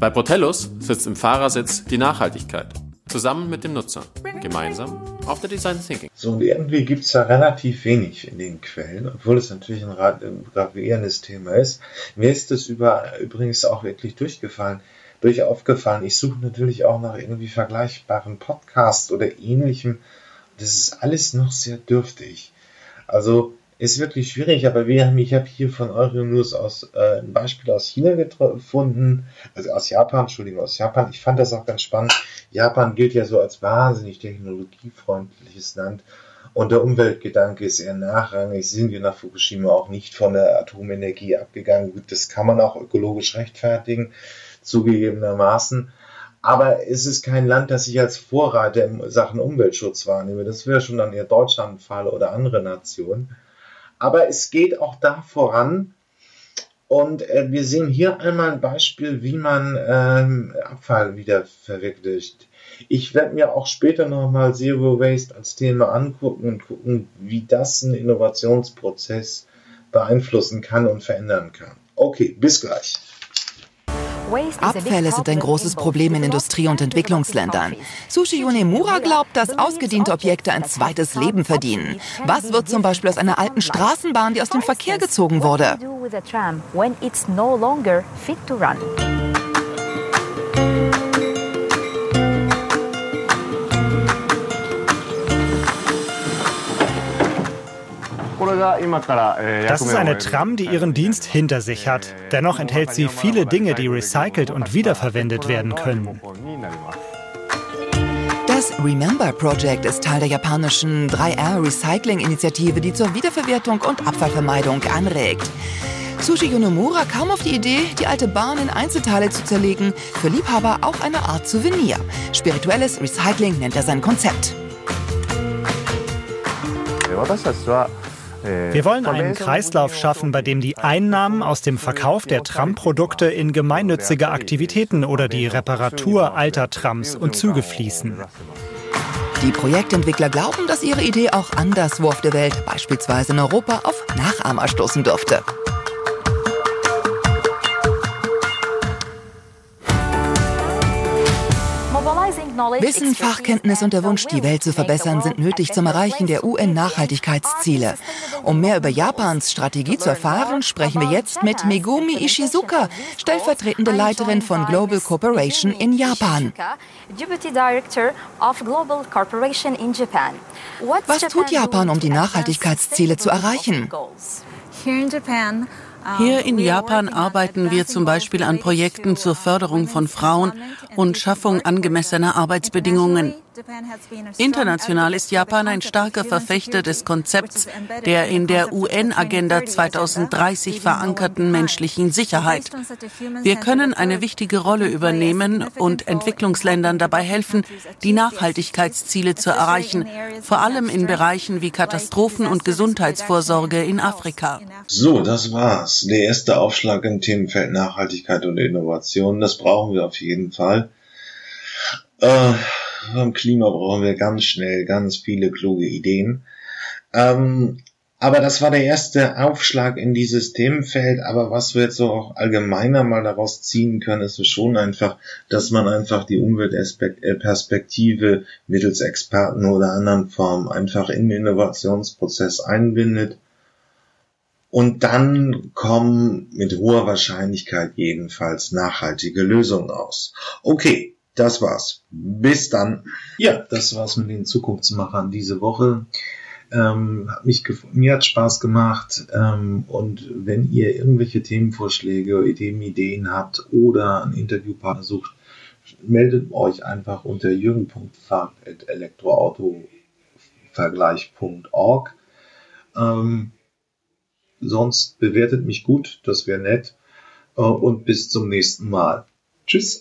Bei Protellus sitzt im Fahrersitz die Nachhaltigkeit, zusammen mit dem Nutzer, gemeinsam auf der Design Thinking. So, und irgendwie gibt es da relativ wenig in den Quellen, obwohl es natürlich ein, ein gravierendes Thema ist. Mir ist das über, übrigens auch wirklich durchgefallen, durch aufgefallen. Ich suche natürlich auch nach irgendwie vergleichbaren Podcasts oder ähnlichem. Das ist alles noch sehr dürftig. Also ist wirklich schwierig, aber wir haben, ich habe hier von Euronews aus äh, ein Beispiel aus China gefunden, also aus Japan, Entschuldigung, aus Japan. Ich fand das auch ganz spannend. Japan gilt ja so als wahnsinnig technologiefreundliches Land und der Umweltgedanke ist eher nachrangig. Sind wir nach Fukushima auch nicht von der Atomenergie abgegangen? Gut, das kann man auch ökologisch rechtfertigen, zugegebenermaßen. Aber es ist kein Land, das sich als Vorreiter in Sachen Umweltschutz wahrnehme. Das wäre schon dann eher Deutschland Fall oder andere Nationen. Aber es geht auch da voran. Und äh, wir sehen hier einmal ein Beispiel, wie man ähm, Abfall wieder verwirklicht. Ich werde mir auch später nochmal Zero Waste als Thema angucken und gucken, wie das einen Innovationsprozess beeinflussen kann und verändern kann. Okay, bis gleich. Abfälle sind ein großes Problem in Industrie- und Entwicklungsländern. Sushi Yonemura glaubt, dass ausgediente Objekte ein zweites Leben verdienen. Was wird zum Beispiel aus einer alten Straßenbahn, die aus dem Verkehr gezogen wurde? Das ist eine Tram, die ihren Dienst hinter sich hat. Dennoch enthält sie viele Dinge, die recycelt und wiederverwendet werden können. Das Remember Project ist Teil der japanischen 3R Recycling-Initiative, die zur Wiederverwertung und Abfallvermeidung anregt. Sushi Yonomura kam auf die Idee, die alte Bahn in Einzelteile zu zerlegen. Für Liebhaber auch eine Art Souvenir. Spirituelles Recycling nennt er sein Konzept. Wir wollen einen Kreislauf schaffen, bei dem die Einnahmen aus dem Verkauf der Tramprodukte in gemeinnützige Aktivitäten oder die Reparatur alter Trams und Züge fließen. Die Projektentwickler glauben, dass ihre Idee auch anderswo auf der Welt, beispielsweise in Europa, auf Nachahmer stoßen dürfte. Wissen, Fachkenntnis und der Wunsch, die Welt zu verbessern, sind nötig zum Erreichen der UN-Nachhaltigkeitsziele. Um mehr über Japans Strategie zu erfahren, sprechen wir jetzt mit Megumi Ishizuka, stellvertretende Leiterin von Global Corporation in Japan. Was tut Japan, um die Nachhaltigkeitsziele zu erreichen? Hier in Japan arbeiten wir zum Beispiel an Projekten zur Förderung von Frauen und Schaffung angemessener Arbeitsbedingungen. International ist Japan ein starker Verfechter des Konzepts der in der UN-Agenda 2030 verankerten menschlichen Sicherheit. Wir können eine wichtige Rolle übernehmen und Entwicklungsländern dabei helfen, die Nachhaltigkeitsziele zu erreichen, vor allem in Bereichen wie Katastrophen- und Gesundheitsvorsorge in Afrika. So, das war's. Der erste Aufschlag im Themenfeld Nachhaltigkeit und Innovation. Das brauchen wir auf jeden Fall. Äh, beim Klima brauchen wir ganz schnell ganz viele kluge Ideen. Ähm, aber das war der erste Aufschlag in dieses Themenfeld. Aber was wir jetzt so auch allgemeiner mal daraus ziehen können, ist schon einfach, dass man einfach die Umweltperspektive mittels Experten oder anderen Formen einfach in den Innovationsprozess einbindet. Und dann kommen mit hoher Wahrscheinlichkeit jedenfalls nachhaltige Lösungen aus. Okay, das war's. Bis dann. Ja, das war's mit den Zukunftsmachern diese Woche. Ähm, hat mich mir hat Spaß gemacht ähm, und wenn ihr irgendwelche Themenvorschläge, Ideen, Ideen habt oder einen Interviewpartner sucht, meldet euch einfach unter jürgen.fahrt.elektroautovergleich.org. Ähm, sonst bewertet mich gut, das wäre nett. Äh, und bis zum nächsten Mal. Tschüss.